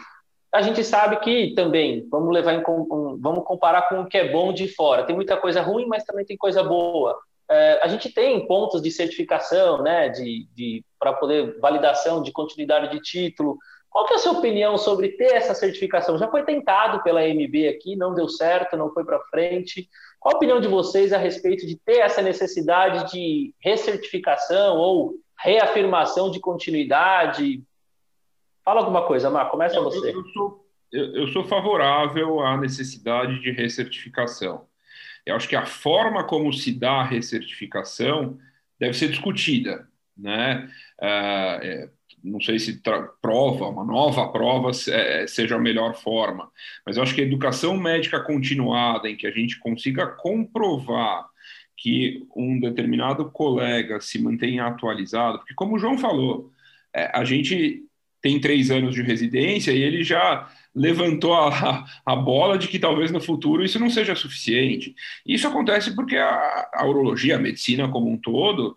a gente sabe que também, vamos levar em, vamos comparar com o que é bom de fora. Tem muita coisa ruim, mas também tem coisa boa. É, a gente tem pontos de certificação, né, de, de para poder validação de continuidade de título. Qual que é a sua opinião sobre ter essa certificação? Já foi tentado pela MB aqui, não deu certo, não foi para frente. Qual a opinião de vocês a respeito de ter essa necessidade de recertificação ou reafirmação de continuidade? Fala alguma coisa, Mar, começa você.
Eu, eu, sou, eu, eu sou favorável à necessidade de recertificação. Eu acho que a forma como se dá a recertificação deve ser discutida, né? É, é não sei se prova, uma nova prova é, seja a melhor forma, mas eu acho que a educação médica continuada, em que a gente consiga comprovar que um determinado colega se mantenha atualizado, porque como o João falou, é, a gente tem três anos de residência e ele já levantou a, a bola de que talvez no futuro isso não seja suficiente. Isso acontece porque a, a urologia, a medicina como um todo,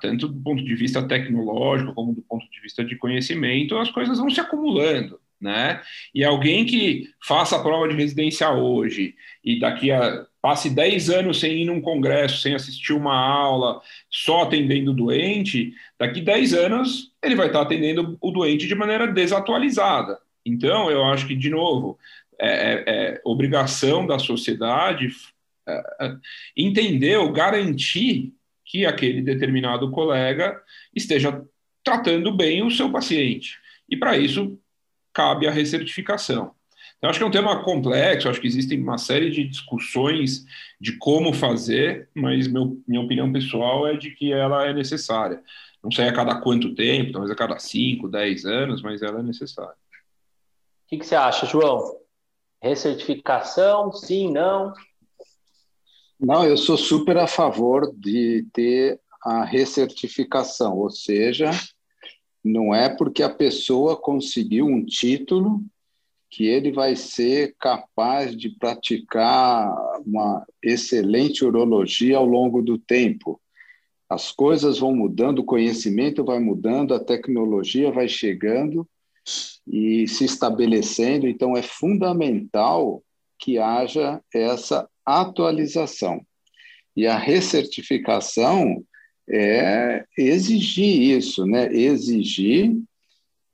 tanto do ponto de vista tecnológico como do ponto de vista de conhecimento, as coisas vão se acumulando. Né? E alguém que faça a prova de residência hoje e daqui a passe 10 anos sem ir num congresso, sem assistir uma aula, só atendendo o doente, daqui 10 anos ele vai estar atendendo o doente de maneira desatualizada. Então, eu acho que, de novo, é, é, é obrigação da sociedade é, é entender ou garantir que aquele determinado colega esteja tratando bem o seu paciente. E, para isso, cabe a recertificação. Eu acho que é um tema complexo, acho que existem uma série de discussões de como fazer, mas meu, minha opinião pessoal é de que ela é necessária. Não sei a cada quanto tempo, talvez a cada 5, 10 anos, mas ela é necessária.
O que, que você acha, João? Recertificação, sim, não?
Não, eu sou super a favor de ter a recertificação, ou seja, não é porque a pessoa conseguiu um título que ele vai ser capaz de praticar uma excelente urologia ao longo do tempo. As coisas vão mudando, o conhecimento vai mudando, a tecnologia vai chegando e se estabelecendo, então é fundamental que haja essa atualização. E a recertificação é exigir isso, né? Exigir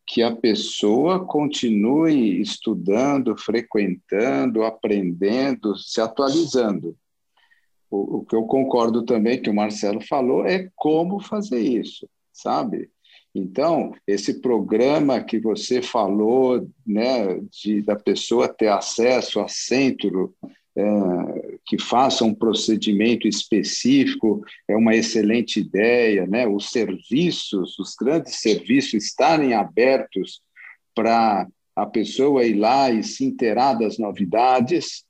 que a pessoa continue estudando, frequentando, aprendendo, se atualizando. O, o, que eu concordo também que o Marcelo falou é como fazer isso, sabe? Então, esse programa que você falou, né, de, da pessoa ter acesso a centro é, que faça um procedimento específico, é uma excelente ideia, né? Os serviços, os grandes serviços estarem abertos para a pessoa ir lá e se inteirar das novidades,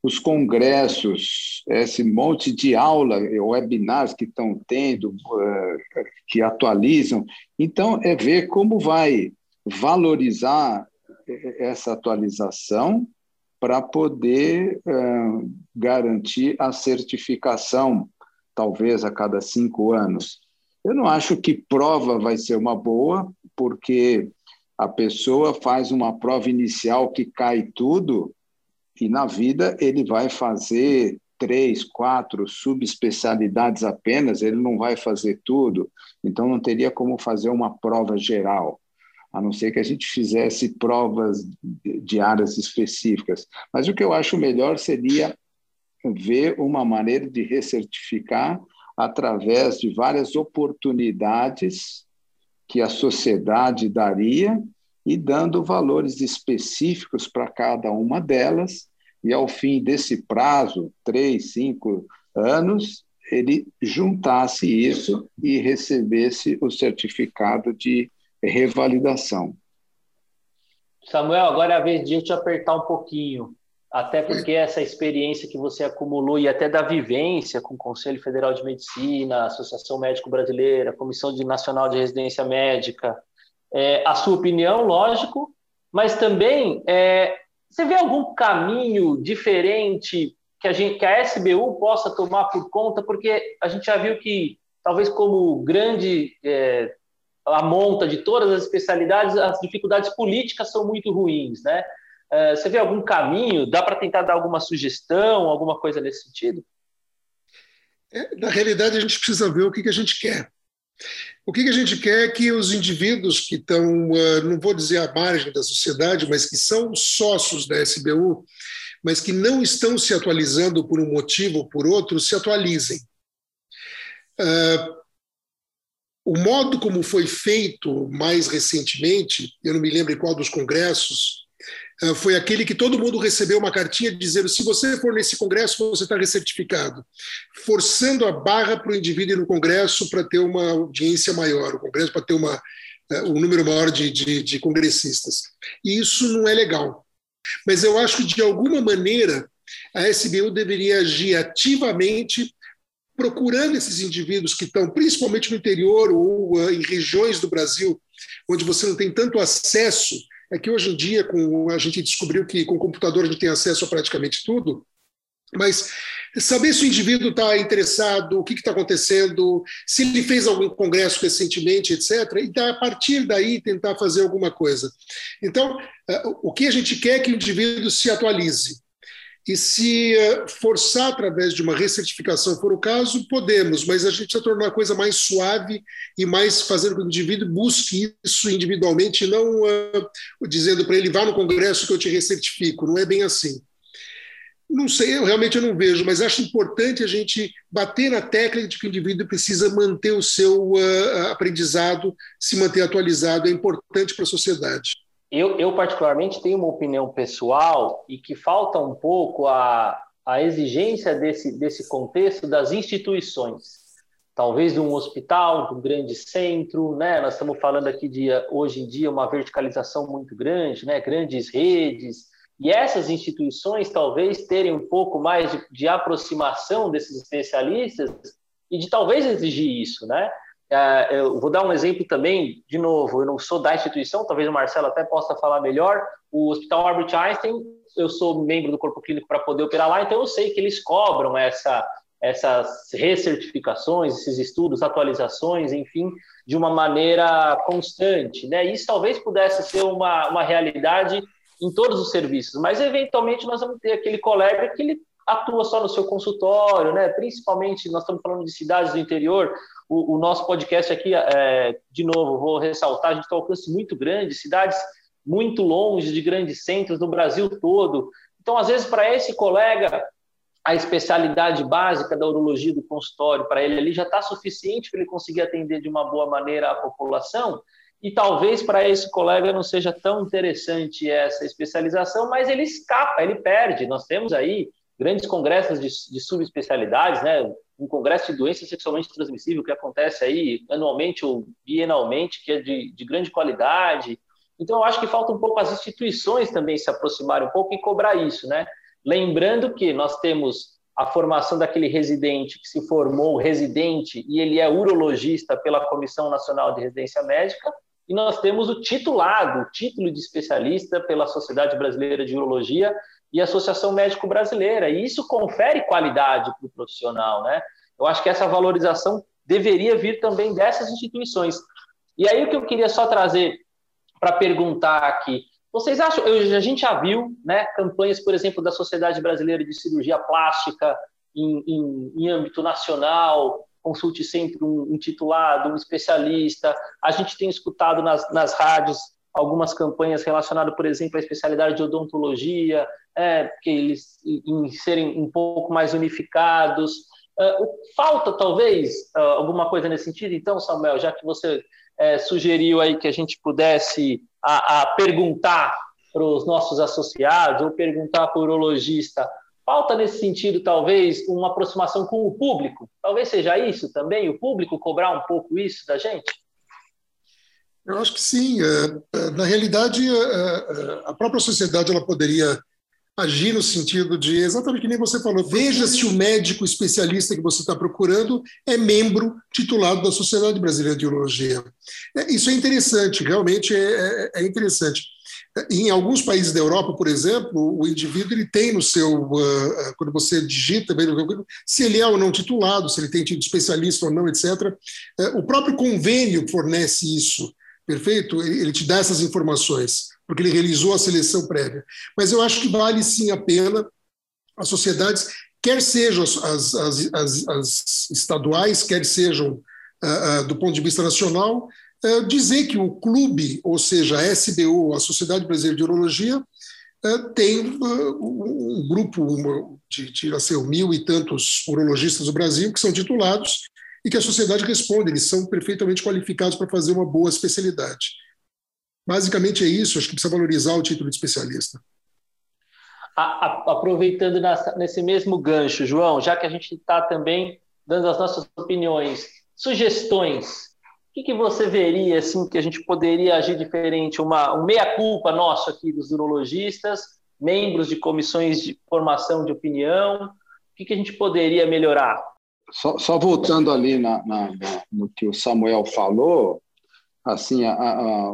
os congressos, esse monte de aula, webinars que estão tendo, eh, que atualizam. Então, é ver como vai valorizar essa atualização para poder eh, garantir a certificação, talvez a cada cinco anos. Eu não acho que prova vai ser uma boa, porque a pessoa faz uma prova inicial que cai tudo, e na vida ele vai fazer três, quatro subespecialidades apenas, ele não vai fazer tudo, então não teria como fazer uma prova geral, a não ser que a gente fizesse provas de áreas específicas. Mas o que eu acho melhor seria ver uma maneira de recertificar através de várias oportunidades que a sociedade daria e dando valores específicos para cada uma delas, e ao fim desse prazo, três, cinco anos, ele juntasse isso e recebesse o certificado de revalidação.
Samuel, agora é a vez de eu te apertar um pouquinho, até porque essa experiência que você acumulou e até da vivência com o Conselho Federal de Medicina, Associação Médico Brasileira, Comissão Nacional de Residência Médica, é, a sua opinião, lógico, mas também é, você vê algum caminho diferente que a, gente, que a SBU possa tomar por conta, porque a gente já viu que, talvez como grande é, a monta de todas as especialidades, as dificuldades políticas são muito ruins, né? É, você vê algum caminho? Dá para tentar dar alguma sugestão, alguma coisa nesse sentido?
É, na realidade, a gente precisa ver o que, a gente quer. O que, a gente quer é que os indivíduos que estão, ah, não vou dizer à margem da sociedade, mas que são sócios da SBU, mas que não estão se atualizando por um motivo ou por outro, se atualizem. Ah, o modo como foi feito mais recentemente, eu não me lembro em qual dos congressos, ah, foi aquele que todo mundo recebeu uma cartinha dizendo: se você for nesse congresso, você está recertificado, forçando a barra para o indivíduo ir no congresso para ter uma audiência maior, o congresso para ter uma, ah, um número maior de, de, de congressistas. E isso não é legal. Mas eu acho que, de alguma maneira, a SBU deveria agir ativamente procurando esses indivíduos que estão principalmente no interior ou uh, em regiões do Brasil onde você não tem tanto acesso é que hoje em dia, com, a gente descobriu que com o computador a gente tem acesso a praticamente tudo, mas saber se o indivíduo está interessado, o que está acontecendo, se ele fez algum congresso recentemente, etc., e a partir daí tentar fazer alguma coisa. Então, eh, o que a gente quer é que o indivíduo se atualize. E se eh, forçar através de uma recertificação for o caso, podemos, mas a gente precisa tornar a coisa mais suave e mais fazendo com que o indivíduo busque isso individualmente, não uh, dizendo para ele vá no congresso que eu te recertifico. Não é bem assim. Não sei, eu realmente eu não vejo, mas acho importante a gente bater na tecla de que o indivíduo precisa manter o seu uh, aprendizado, se manter atualizado, é importante para a sociedade.
Eu, eu, particularmente, tenho uma opinião pessoal e que falta um pouco a, a exigência desse, desse contexto das instituições. Talvez de um hospital, de um grande centro, né? Nós estamos falando aqui de, hoje em dia, uma verticalização muito grande, né? Grandes redes. E essas instituições talvez terem um pouco mais de, de aproximação desses especialistas e de talvez exigir isso, né? É, eu vou dar um exemplo também, de novo, eu não sou da instituição, talvez o Marcelo até possa falar melhor. O Hospital Albert Einstein, eu sou membro do corpo clínico para poder operar lá, então eu sei que eles cobram essa, essas recertificações, esses estudos, atualizações, enfim, de uma maneira constante. Né? Isso talvez pudesse ser uma, uma realidade em todos os serviços, mas eventualmente nós vamos ter aquele colega que ele atua só no seu consultório, né? principalmente nós estamos falando de cidades do interior, o, o nosso podcast aqui, é, de novo, vou ressaltar, a gente tem um alcance muito grande, cidades muito longe de grandes centros no Brasil todo. Então, às vezes, para esse colega, a especialidade básica da urologia do consultório para ele ali já está suficiente para ele conseguir atender de uma boa maneira a população. E talvez para esse colega não seja tão interessante essa especialização, mas ele escapa, ele perde. Nós temos aí grandes congressos de, de subespecialidades, né? Um congresso de doença sexualmente transmissível que acontece aí anualmente ou bienalmente, que é de, de grande qualidade. Então, eu acho que falta um pouco as instituições também se aproximarem um pouco e cobrar isso, né? Lembrando que nós temos a formação daquele residente que se formou residente e ele é urologista pela Comissão Nacional de Residência Médica, e nós temos o titulado, o título de especialista pela Sociedade Brasileira de Urologia e Associação Médico Brasileira, e isso confere qualidade para o profissional, né? Eu acho que essa valorização deveria vir também dessas instituições. E aí o que eu queria só trazer para perguntar aqui, vocês acham, a gente já viu né, campanhas, por exemplo, da Sociedade Brasileira de Cirurgia Plástica em, em, em âmbito nacional, consulte sempre um, um, titulado, um especialista. A gente tem escutado nas, nas rádios algumas campanhas relacionadas, por exemplo, à especialidade de odontologia, é, que eles em serem um pouco mais unificados. Uh, falta, talvez, uh, alguma coisa nesse sentido? Então, Samuel, já que você uh, sugeriu aí que a gente pudesse a, a perguntar para os nossos associados ou perguntar para o urologista Falta nesse sentido, talvez, uma aproximação com o público? Talvez seja isso também, o público cobrar um pouco isso da gente?
Eu acho que sim. É, é, na realidade, é, a própria sociedade ela poderia agir no sentido de, exatamente que nem você falou, veja se o médico especialista que você está procurando é membro titulado da Sociedade Brasileira de Urologia. Isso é interessante, realmente é, interessante. Em alguns países da Europa, por exemplo, o indivíduo ele tem no seu, uh, quando você digita, se ele é ou não titulado, se ele tem título especialista ou não, etc. O próprio convênio fornece isso, perfeito? Ele te dá essas informações, porque ele realizou a seleção prévia. Mas eu acho que vale sim a pena as sociedades, quer sejam as, as, as, as estaduais, quer sejam uh, do ponto de vista nacional, é, dizer que o clube, ou seja, a SBU, a Sociedade Brasileira de Urologia, tem um grupo de, de assim, mil e tantos urologistas do Brasil que são titulados e que a sociedade responde, eles são perfeitamente qualificados para fazer uma boa especialidade. Basicamente é isso, acho que precisa valorizar o título de especialista.
Aproveitando nesse mesmo gancho, João, já que a gente está também dando as nossas opiniões, sugestões que, que você veria assim que a gente poderia agir diferente? Uma um meia-culpa nosso aqui dos urologistas, membros de comissões de formação de opinião, o que a gente poderia melhorar?
Só, só voltando ali na, na, no que o Samuel falou, assim, a, a,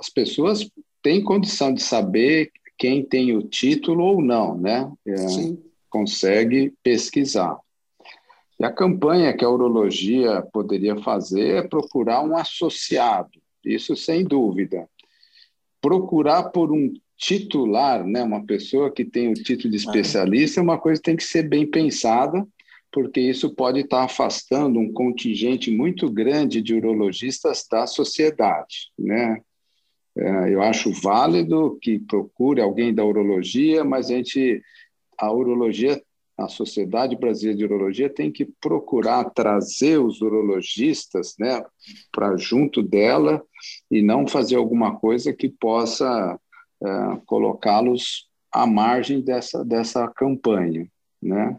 as pessoas têm condição de saber quem tem o título ou não, né? É, consegue pesquisar. E a campanha que a urologia poderia fazer é procurar um associado, isso sem dúvida. Procurar por um titular, né, uma pessoa que tem o título de especialista, é uma coisa que tem que ser bem pensada, porque isso pode estar afastando um contingente muito grande de urologistas da sociedade, né? É, eu acho válido que procure alguém da urologia, mas a gente a urologia a Sociedade Brasileira de Urologia tem que procurar trazer os urologistas né, para junto dela e não fazer alguma coisa que possa é, colocá-los à margem dessa, dessa campanha. Né?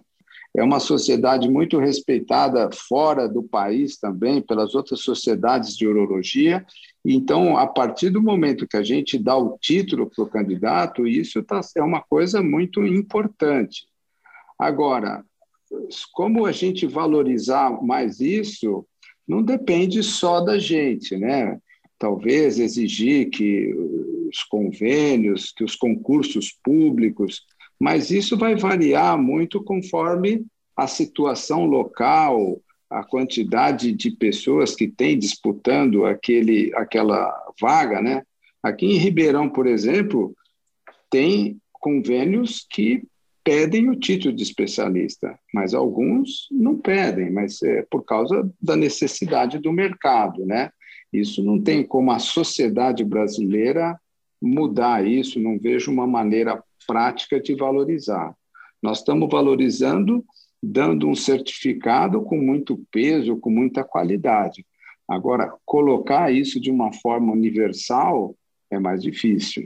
É uma sociedade muito respeitada fora do país também, pelas outras sociedades de urologia. Então, a partir do momento que a gente dá o título para o candidato, isso tá, é uma coisa muito importante. Agora, como a gente valorizar mais isso, não depende só da gente, né? Talvez exigir que os convênios, que os concursos públicos, mas isso vai variar muito conforme a situação local, a quantidade de pessoas que tem disputando aquele, aquela vaga, né? Aqui em Ribeirão, por exemplo, tem convênios que pedem o título de especialista, mas alguns não pedem, mas é por causa da necessidade do mercado, né? Isso não tem como a sociedade brasileira mudar isso, não vejo uma maneira prática de valorizar. Nós estamos valorizando, dando um certificado com muito peso, com muita qualidade. Agora, colocar isso de uma forma universal é mais difícil.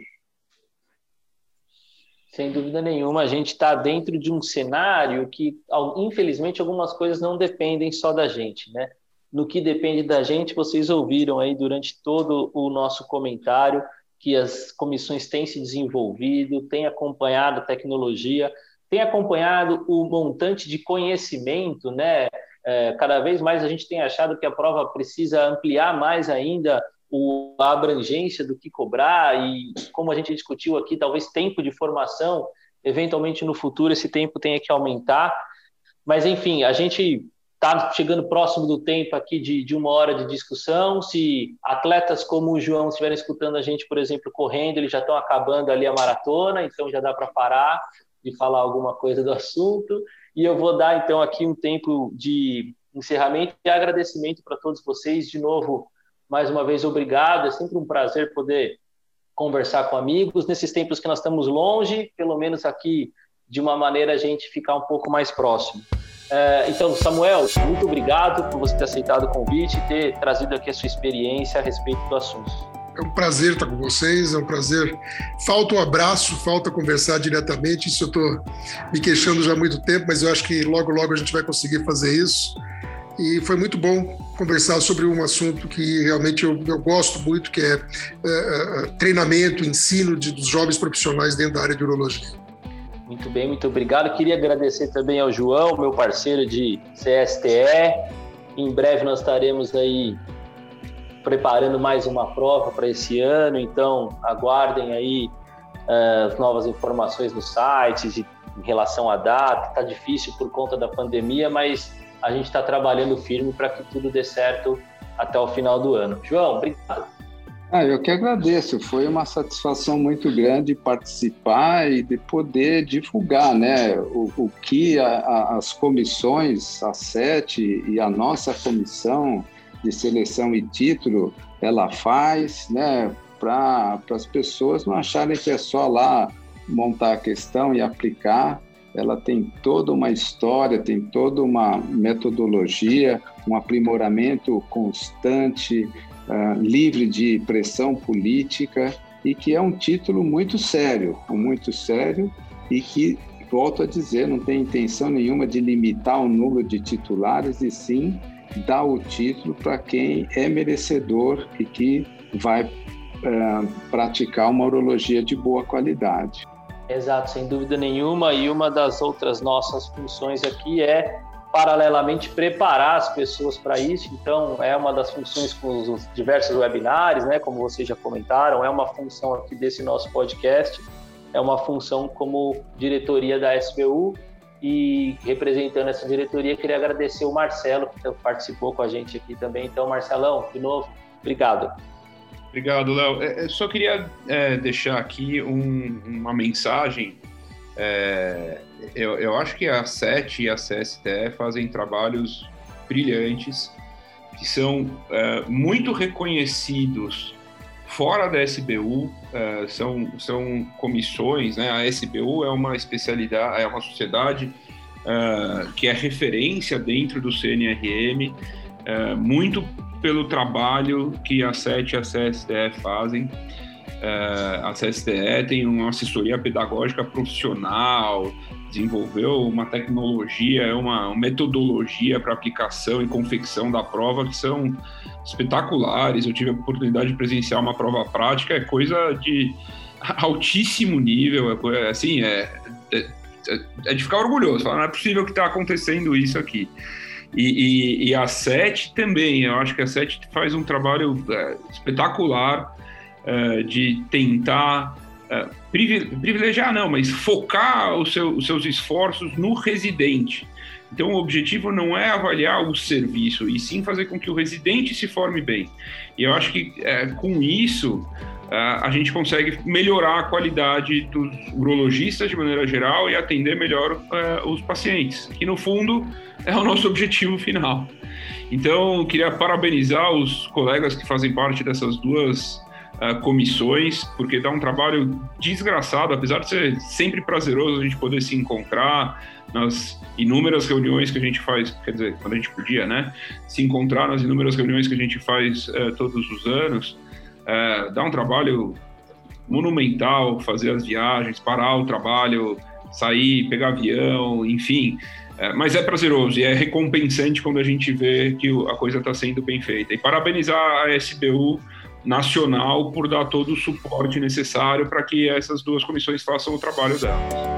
Sem dúvida nenhuma, a gente está dentro de um cenário que, infelizmente, algumas coisas não dependem só da gente, né? No que depende da gente, vocês ouviram aí durante todo o nosso comentário que as comissões têm se desenvolvido, têm acompanhado a tecnologia, têm acompanhado o montante de conhecimento, né? É, cada vez mais a gente tem achado que a prova precisa ampliar mais ainda o, a abrangência do que cobrar e, como a gente discutiu aqui, talvez tempo de formação, eventualmente no futuro esse tempo tenha que aumentar. Mas, enfim, a gente está chegando próximo do tempo aqui de, de, uma hora de discussão. Se atletas como o João estiverem escutando a gente, por exemplo, correndo, eles já estão acabando ali a maratona, então já dá para parar de falar alguma coisa do assunto. E eu vou dar, então, aqui um tempo de encerramento e agradecimento para todos vocês. De novo, mais uma vez, obrigado. É sempre um prazer poder conversar com amigos nesses tempos que nós estamos longe, pelo menos aqui, de uma maneira, a gente ficar um pouco mais próximo. É, então, Samuel, muito obrigado por você ter aceitado o convite e ter trazido aqui a sua experiência a respeito do assunto.
É um prazer estar com vocês, é um prazer. Falta um abraço, falta conversar diretamente. Isso eu estou me queixando já há muito tempo, mas eu acho que logo, logo a gente vai conseguir fazer isso. E foi muito bom conversar sobre um assunto que realmente eu, eu gosto muito, que é, é, é treinamento, ensino de, dos jovens profissionais dentro da área de urologia.
Muito bem, muito obrigado. Queria agradecer também ao João, meu parceiro de CSTE. Em breve nós estaremos aí preparando mais uma prova para esse ano, então aguardem aí uh, as novas informações no site de, em relação à data. Está difícil por conta da pandemia, mas a gente está trabalhando firme para que tudo dê certo até o final do ano. João, obrigado.
Ah, eu que agradeço. Foi uma satisfação muito grande participar e de poder divulgar né, o, o que a, a, as comissões, a sete e a nossa comissão de seleção e título, ela faz né, para as pessoas não acharem que é só lá montar a questão e aplicar, ela tem toda uma história, tem toda uma metodologia, um aprimoramento constante, uh, livre de pressão política e que é um título muito sério, muito sério e que, volto a dizer, não tem intenção nenhuma de limitar o número de titulares e sim dar o título para quem é merecedor e que vai uh, praticar uma urologia de boa qualidade.
Exato, sem dúvida nenhuma. E uma das outras nossas funções aqui é, paralelamente, preparar as pessoas para isso. Então, é uma das funções com os diversos webinários, né? Como vocês já comentaram, é uma função aqui desse nosso podcast, é uma função como diretoria da SBU. E representando essa diretoria, queria agradecer o Marcelo, que participou com a gente aqui também. Então, Marcelão, de novo, obrigado.
Obrigado, Léo. É, é, só queria é, deixar aqui um, uma mensagem. É, eu, eu, acho que a SET e a CSTE fazem trabalhos brilhantes, que são é, muito reconhecidos fora da SBU, é, são, são comissões, né? A SBU é uma especialidade, é uma sociedade que é referência dentro do CNRM, muito pelo trabalho que a SET e a CSTE fazem. É, a CSTE tem uma assessoria pedagógica profissional, desenvolveu uma tecnologia, uma metodologia para aplicação e confecção da prova que são espetaculares. Eu tive a oportunidade de presenciar uma prova prática, é coisa de altíssimo nível, é, assim, é, é, é de ficar orgulhoso, não é possível que está acontecendo isso aqui. E, e, e, a SET também, eu acho que a SET faz um trabalho é, espetacular é, de tentar é, privilegiar, não, mas focar seu, os seus esforços no residente. Então, o objetivo não é avaliar o serviço, e sim fazer com que o residente se forme bem. E eu acho que é, com isso a gente consegue melhorar a qualidade dos urologistas de maneira geral e atender melhor os pacientes, que no fundo é o nosso objetivo final. Então, queria parabenizar os colegas que fazem parte dessas duas uh, comissões, porque dá um trabalho desgraçado, apesar de ser sempre prazeroso a gente poder se encontrar nas inúmeras reuniões que a gente faz, quer dizer, quando a gente podia, né? Se encontrar nas inúmeras reuniões que a gente faz uh, todos os anos, uh, dá um trabalho monumental fazer as viagens, parar o trabalho, sair, pegar avião, enfim. É, mas é prazeroso e é recompensante quando a gente vê que a coisa está sendo bem feita. E parabenizar a SBU nacional por dar todo o suporte necessário para que essas duas comissões façam o trabalho delas.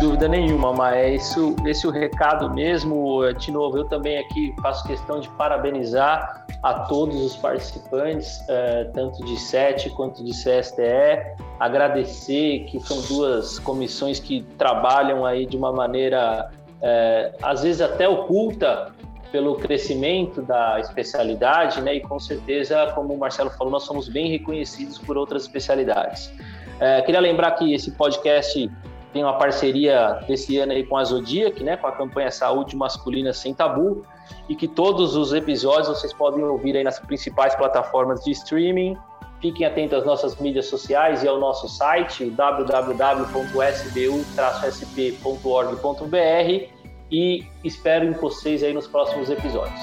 dúvida nenhuma, mas é esse é o recado mesmo. De novo, eu também aqui faço questão de parabenizar a todos os participantes, é, tanto de SET quanto de CSTE, agradecer que são duas comissões que trabalham aí de uma maneira, é, às vezes até oculta, pelo crescimento da especialidade, né? E com certeza, como o Marcelo falou, nós somos bem reconhecidos por outras especialidades. É, queria lembrar que esse podcast tem uma parceria desse ano aí com a Zodiac, né, com a campanha Saúde Masculina Sem Tabu, e que todos os episódios vocês podem ouvir aí nas principais plataformas de streaming. Fiquem atentos às nossas mídias sociais e ao nosso site www.sbu-sp.org.br e espero em vocês aí nos próximos episódios.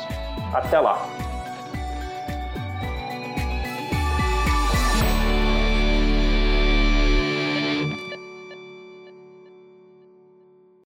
Até lá!